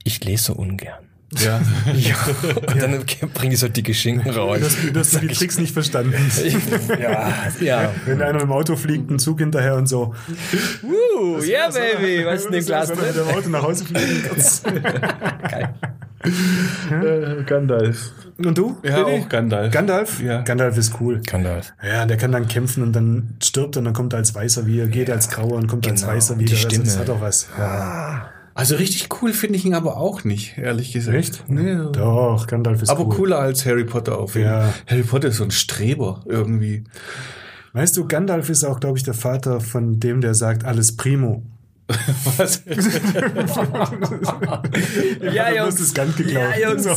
ich lese so ungern. Ja. Ja. Und dann bringe ich so dicke Schinken raus. Du hast, du die Tricks nicht verstanden. ja, ja. Wenn einer im Auto fliegt, ein Zug hinterher und so. Uh, yeah, baby. Was ist dem Glas drin? dem Auto nach Hause fliegen? Kurz. Geil. Äh, Gandalf. Und du? Ja, Billy? auch Gandalf. Gandalf? Ja. Gandalf ist cool. Gandalf. Ja, der kann dann kämpfen und dann stirbt und dann kommt er als Weißer wieder, geht als Grauer und kommt als Genau. Weißer Und wieder. die Also das Stimme. hat auch was. Ja. Also richtig cool finde ich ihn aber auch nicht, ehrlich gesagt. Echt? Nee. Doch, Gandalf ist Aber cool. cooler als Harry Potter auf jeden Ja. Fall. Harry Potter ist so ein Streber irgendwie. Weißt du, Gandalf ist auch, glaube ich, der Vater von dem, der sagt, alles primo. Was? Ja, Du Jungs. hast das ganz geklaut. Ja, Jungs. So.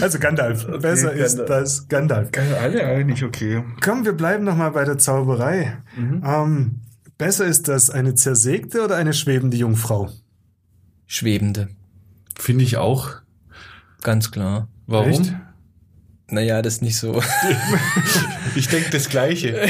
Also Gandalf. Besser ist Gandalf. das Gandalf. Alle eigentlich okay. Komm, wir bleiben noch mal bei der Zauberei. Mhm. Ähm, besser ist das eine zersägte oder eine schwebende Jungfrau? Schwebende. Finde ich auch. Ganz klar. Warum? Echt? Naja, das ist nicht so. Ich denke das Gleiche.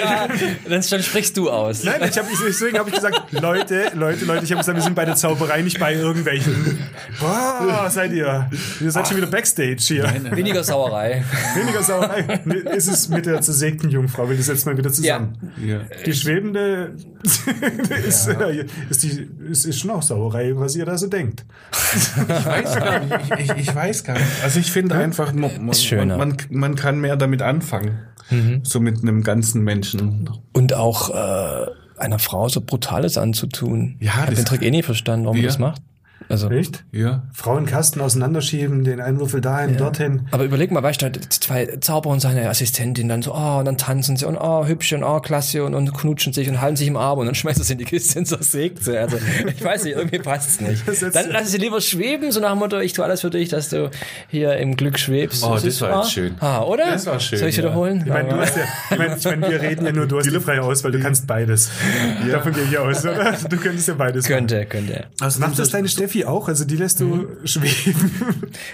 ja, dann, dann sprichst du aus. Nein, ich hab, deswegen habe ich gesagt, Leute, Leute, Leute, ich habe gesagt, wir sind bei der Zauberei, nicht bei irgendwelchen. Boah, seid ihr? Ihr seid schon wieder Backstage hier. Weniger Sauerei. Weniger Sauerei. Ist es mit der zersägten Jungfrau? Wir setzen mal wieder zusammen. Ja. Die schwebende ist, äh, ist, die, ist, ist schon auch Sauerei, was ihr da so denkt. Ich weiß gar nicht. Ich, ich, ich weiß gar nicht. Also ich finde einfach, Ist schöner. man, man kann mehr damit anfangen. So mit einem ganzen Menschen. Und auch äh, einer Frau so Brutales anzutun. Ja, ich habe den Trick eh nie verstanden, warum Ja. man das macht. Also, Echt? Ja. Frauenkasten auseinanderschieben, den Einwürfel dahin, dorthin. aber überleg mal, weißt du, zwei Zauberer und seine Assistentin dann so, oh, und dann tanzen sie und oh, hübsch und oh, klasse und, und knutschen sich und halten sich im Arm und dann schmeißen sie in die Kiste und zersägt sie. Also, ich weiß nicht, irgendwie passt es nicht. Dann lass sie lieber schweben, so nach dem Motto, ich tue alles für dich, dass du hier im Glück schwebst. Oh, das ist war jetzt schön. Ah, oder? Das war schön, Soll ich ja. wiederholen? Ich meine, du hast ja, ich meine, ich meine, wir reden ja nur, du hast die freie Auswahl, du kannst beides. Davon gehe ich aus, oder? Du könntest ja beides machen. könnte, könnte. Also Macht das deine Steffi auch? Also die lässt du schweben.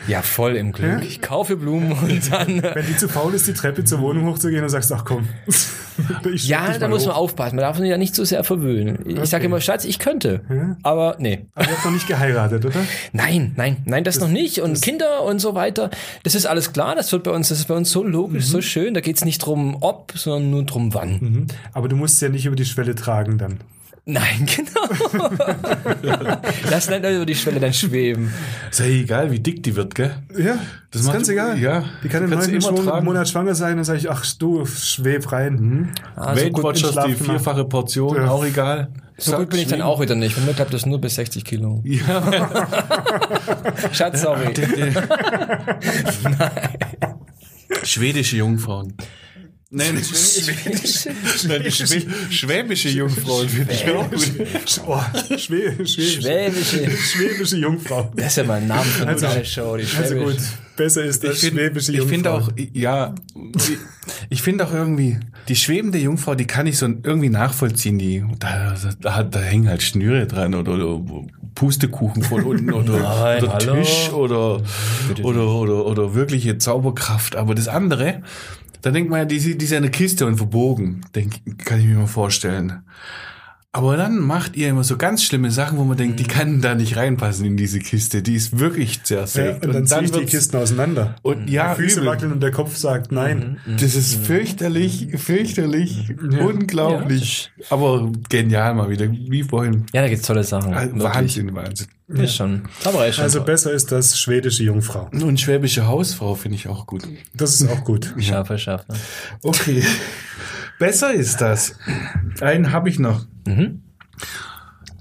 Ja, voll im Glück. Ich kaufe Blumen und dann... Wenn die zu faul ist, die Treppe zur Wohnung hochzugehen, dann sagst du, ach komm. Ich Ja, da muss man hoch. aufpassen. Man darf ihn ja nicht zu sehr verwöhnen. Ich sage immer, Schatz, ich könnte. Aber nee. Aber ihr habt noch nicht geheiratet, oder? Nein, nein, nein, das, noch nicht. Und Kinder und so weiter. Das ist alles klar. Das wird bei uns, das ist bei uns so logisch, so schön. Da geht's nicht drum ob, sondern nur drum wann. Mhm. Aber du musst ja nicht über die Schwelle tragen dann. Nein, genau. Lass nicht über die Schwelle dann schweben. Ist ja egal, wie dick die wird, gell? Ja, das, ist macht- ganz egal. ja, die kann im du neunten. Monat schwanger sein und sage ich, ach du, schweb rein. Ah, so, Weight gut, Watchers, die gemacht. vierfache Portion, Ja. auch egal. so gut bin ich dann auch wieder nicht. Bei mir klappt das nur bis 60 Kilo. Schatz, sorry. Schwedische Jungfrauen. Nein, schwedische, nein, schwä schwäbische Jungfrauen finde ich auch gut. Oh, Schwä Schwäbische. Jungfrau. Das ist ja mal ein Name für Also- eine Show. Die Also gut, besser ist das Ich finde schwäbische ich Jungfrau. find auch, ja, ich- ich finde auch irgendwie, die schwebende Jungfrau, die kann ich so irgendwie nachvollziehen, die, da, da, da hängen halt Schnüre dran oder, oder Pustekuchen von unten oder, Nein, oder. Tisch oder, oder, oder, oder wirkliche Zauberkraft. Aber das andere, da denkt man ja, die, die ist ja eine Kiste und verbogen, denk, kann ich mir mal vorstellen. Aber dann macht ihr immer so ganz schlimme Sachen, wo man denkt, die kann da nicht reinpassen in diese Kiste. Die ist wirklich sehr Ja, safe. und dann ziehe ich die Kisten auseinander. Und ja, Füße übel. wackeln und der Kopf sagt nein. Das ist fürchterlich, fürchterlich, unglaublich. Aber genial mal wieder, wie vorhin. Ja, da gibt's tolle Sachen. Wahnsinn, Wahnsinn. Ist schon. Aber ist schon Also toll. besser ist das schwedische Jungfrau. Und schwäbische Hausfrau finde ich auch gut. Das ist auch gut. Scharfe, scharfe. Okay. Besser ist das. Einen habe ich noch.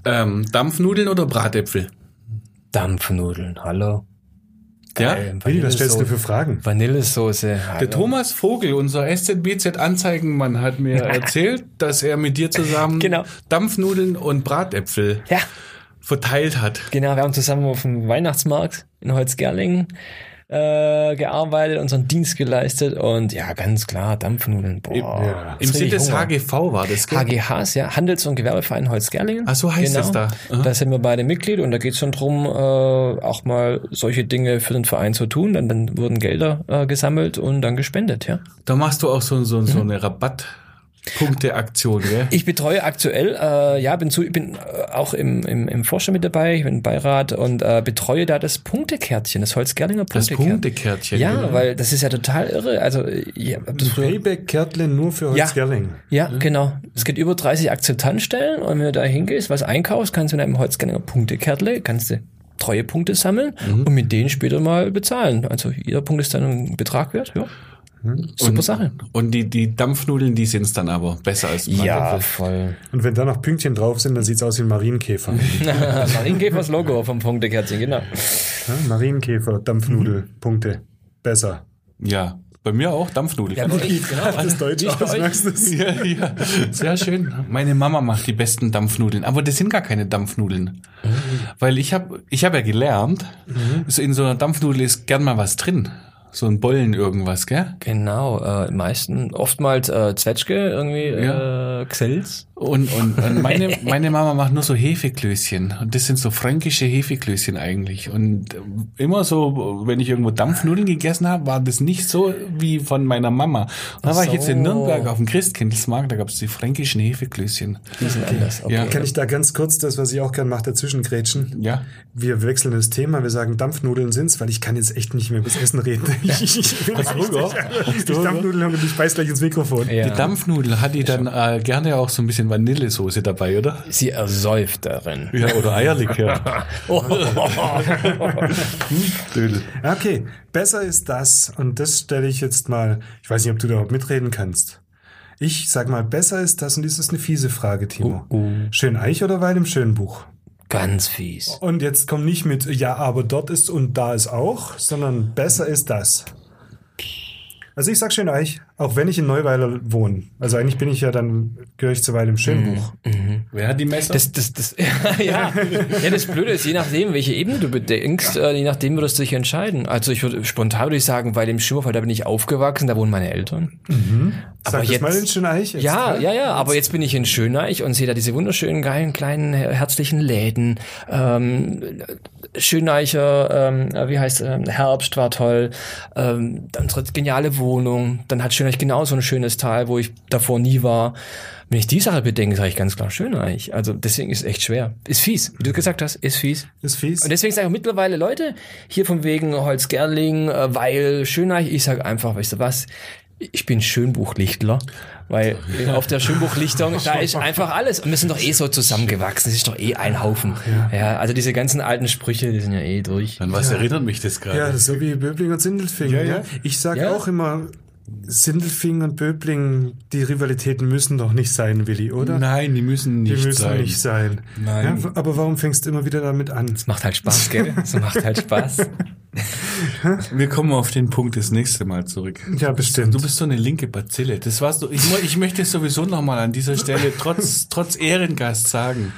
Ähm, Dampfnudeln oder Bratäpfel? Dampfnudeln, hallo. Ja? Geil, Willi, was stellst du für Fragen? Vanillesoße. Der hallo. Thomas Vogel, unser SZBZ-Anzeigenmann, hat mir erzählt, dass er mit dir zusammen Genau. Dampfnudeln und Bratäpfel Ja, verteilt hat. genau. Wir haben zusammen auf dem Weihnachtsmarkt in Holzgerlingen äh, gearbeitet, unseren Dienst geleistet und ja, ganz klar, Dampfnudeln. Boah, ja. Im krieg Sinne des Hunger. HGV war das, gell? HGHs, ja, Handels- und Gewerbeverein Holzgerlingen. Ach, so heißt genau. es da. Aha. Da sind wir beide Mitglied und da geht es schon drum, äh, auch mal solche Dinge für den Verein zu tun. Dann, dann wurden Gelder äh, gesammelt und dann gespendet, ja. Da machst du auch so, so, so eine Rabattpunkte-Aktion, gell? Ich betreue aktuell, äh, ja, bin, zu, bin äh, auch im, im, im Vorstand mit dabei, ich bin im Beirat und äh, betreue da das Punktekärtchen, das Holzgerlinger Das Punktekärtchen. Punktekärtchen. Ja, genau. weil das ist ja total irre. Also, ja, Payback-Kärtle nur für Ja. Holzgerling. ja, genau. Es gibt über 30 Akzeptanzstellen und wenn du da hingehst, was einkaufst, kannst du in einem Holzgerlinger Punktekärtle, kannst du Treuepunkte sammeln Mhm. und mit denen später mal bezahlen. Also jeder Punkt ist dann ein Betrag wert, ja. Super Und- Sache. Und die, die Dampfnudeln, die sind's dann aber besser als Ja, Bratäpfel. voll. Und wenn da noch Pünktchen drauf sind, dann sieht's aus wie ein Marienkäfer. Marienkäfers Logo vom Punktekärtchen, genau. Ja, Marienkäfer, Dampfnudel, Punkte. Besser. Ja, bei mir auch Dampfnudeln. Ja, aber ich, genau. Das Deutsch ich aus, merkst du's? Ja, ja, sehr schön. Meine Mama macht die besten Dampfnudeln, aber das sind gar keine Dampfnudeln. Weil ich habe ich hab ja gelernt, so in so einer Dampfnudel ist gern mal was drin. So ein Bollen irgendwas, gell? Genau, äh, meisten, oftmals äh, Zwetschge, irgendwie äh, Xels. Und, und, und meine, meine Mama macht nur so Hefeklößchen. Und das sind so fränkische Hefeklößchen eigentlich. Und immer so, wenn ich irgendwo Dampfnudeln gegessen habe, war das nicht so wie von meiner Mama. Und da war ich jetzt in so. Nürnberg auf dem Christkindlesmarkt, da gab es die fränkischen Hefeklößchen. Die sind anders. Okay. Ja. Kann ich da ganz kurz das, was ich auch gern mache, dazwischen grätschen? Ja. Wir wechseln das Thema, wir sagen Dampfnudeln sind's, weil ich kann jetzt echt nicht mehr über das Essen reden. Ich, ich, ich, bin Hast Hunger? echt- ich Dampfnudeln und ich beiß gleich ins Mikrofon. Ja. Die Dampfnudel hat die dann äh, gerne auch so ein bisschen Vanillesoße dabei, oder? Sie ersäuft darin. Ja, oder Eierlikör. Oh. Okay, besser ist das, und das stelle ich jetzt mal, ich weiß nicht, ob du da überhaupt mitreden kannst. Ich sag mal, besser ist das, und das ist eine fiese Frage, Timo. Schön Eich oder Weil im Schönbuch? Ganz fies. Und jetzt komm nicht mit, ja, aber dort ist und da ist auch, sondern besser ist das. Also ich sag Schöneich, auch wenn ich in Neuweiler wohne. Also eigentlich bin ich ja dann, gehöre ich zu Weil im Schönbuch. Wer hat die Messer? Das, das, das, ja, ja, das Blöde ist, je nachdem, welche Ebene du bedenkst, äh, je nachdem würdest du dich entscheiden. Also ich würde spontan würde ich sagen, bei dem Schimmerfall, da bin ich aufgewachsen, da wohnen meine Eltern. Sag Aber das jetzt- mal in Schöneich. jetzt, Ja, ja, ja, aber jetzt bin ich in Schöneich und sehe da diese wunderschönen, geilen, kleinen, her- herzlichen Läden. Ähm, Schöneicher, ähm, wie heißt ähm, Herbst war toll. Ähm, dann unsere geniale Wohnung. Dann hat Schöneich genauso ein schönes Tal, wo ich davor nie war. Wenn ich die Sache bedenke, sage ich ganz klar Schöneich. Also deswegen ist es echt schwer. Ist fies, wie du gesagt hast, ist fies. Ist fies. Und deswegen sage ich auch mittlerweile, Leute, hier von wegen Holzgerling, äh, weil Schöneich, ich sage einfach, weißt du was, ich bin Schönbuchlichtler, weil auf der Schönbuchlichtung, da ist einfach alles. Und wir sind doch eh so zusammengewachsen, es ist doch eh ein Haufen. Ja. also diese ganzen alten Sprüche, die sind ja eh durch. An was erinnert mich das gerade? Ja, das ist so wie Böbling und Sindelfing. Ja, Ja, ja. Ich sage Ja. auch immer, Sindelfing und Böbling, die Rivalitäten müssen doch nicht sein, Willi, oder? Nein, die müssen nicht die müssen sein. nicht sein. Nein. Ja, aber warum fängst du immer wieder damit an? Macht halt Spaß, gell? Das macht halt Spaß. Wir kommen auf den Punkt das nächste Mal zurück. Ja, bestimmt. Du bist so eine linke Bazille. Das warst du. Ich, ich möchte es sowieso nochmal an dieser Stelle trotz, trotz Ehrengast sagen.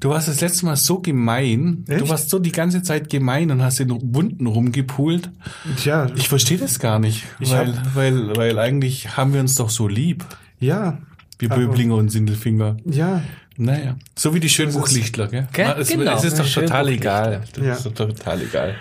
Du warst das letzte Mal so gemein. Du Echt? warst so die ganze Zeit gemein und hast in Wunden rumgepult. Tja, Ich verstehe das gar nicht. Ich weil, hab- weil, weil eigentlich haben wir uns doch so lieb. ja, Wir Böblinger und Sindelfinger. ja. Naja. So wie die Schönbuchlichtler, gell? Gell? Es, Genau. es ist doch Ja, total egal. Das Ja. ist doch total egal.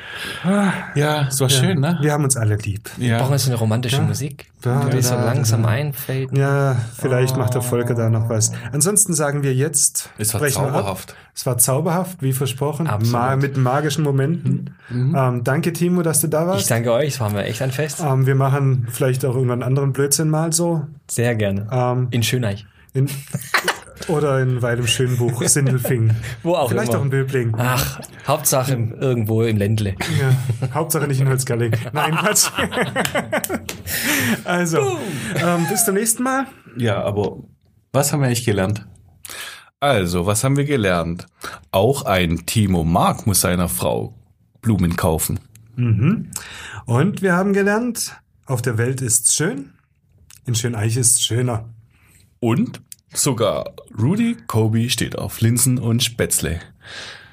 Ja, es war schön, ne? Wir haben uns alle lieb. Wir brauchen Ja. jetzt eine romantische Musik, Da, die so da, langsam da. einfällt. Ja, vielleicht macht der Volker da noch was. Ansonsten sagen wir jetzt, Es war zauberhaft. Es war zauberhaft, wie versprochen. Absolut. Ma mit magischen Momenten. Ähm, danke, Timo, dass du da Ich warst. danke euch, es war mir echt ein Fest. Ähm, wir machen vielleicht auch irgendwann anderen Blödsinn mal so. Sehr gerne. Ähm, In Schöneich. in, oder in Weilem Schönbuch, Sindelfingen. Wo auch Vielleicht immer. auch in Böbling. Ach, Hauptsache irgendwo im Ländle. Ja, Hauptsache nicht in Holzgerling. Nein, Quatsch. also, ähm, bis zum nächsten Mal. Ja, aber was haben wir eigentlich gelernt? Also, was haben wir gelernt? Auch ein Timo Mark muss seiner Frau Blumen kaufen. Und wir haben gelernt, auf der Welt ist's schön, in Schöneich ist's schöner. Und sogar Rudy Kobe steht auf Linsen und Spätzle.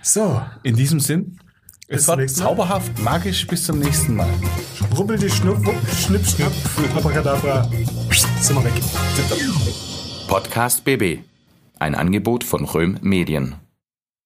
So, In diesem Sinn, Bis es war zauberhaft, magisch. Bis zum nächsten Mal. rubbel die Schnupp, schnipp, schnapp, abracadabra, sind wir weg. Podcast BB. Ein Angebot von Röhm Medien.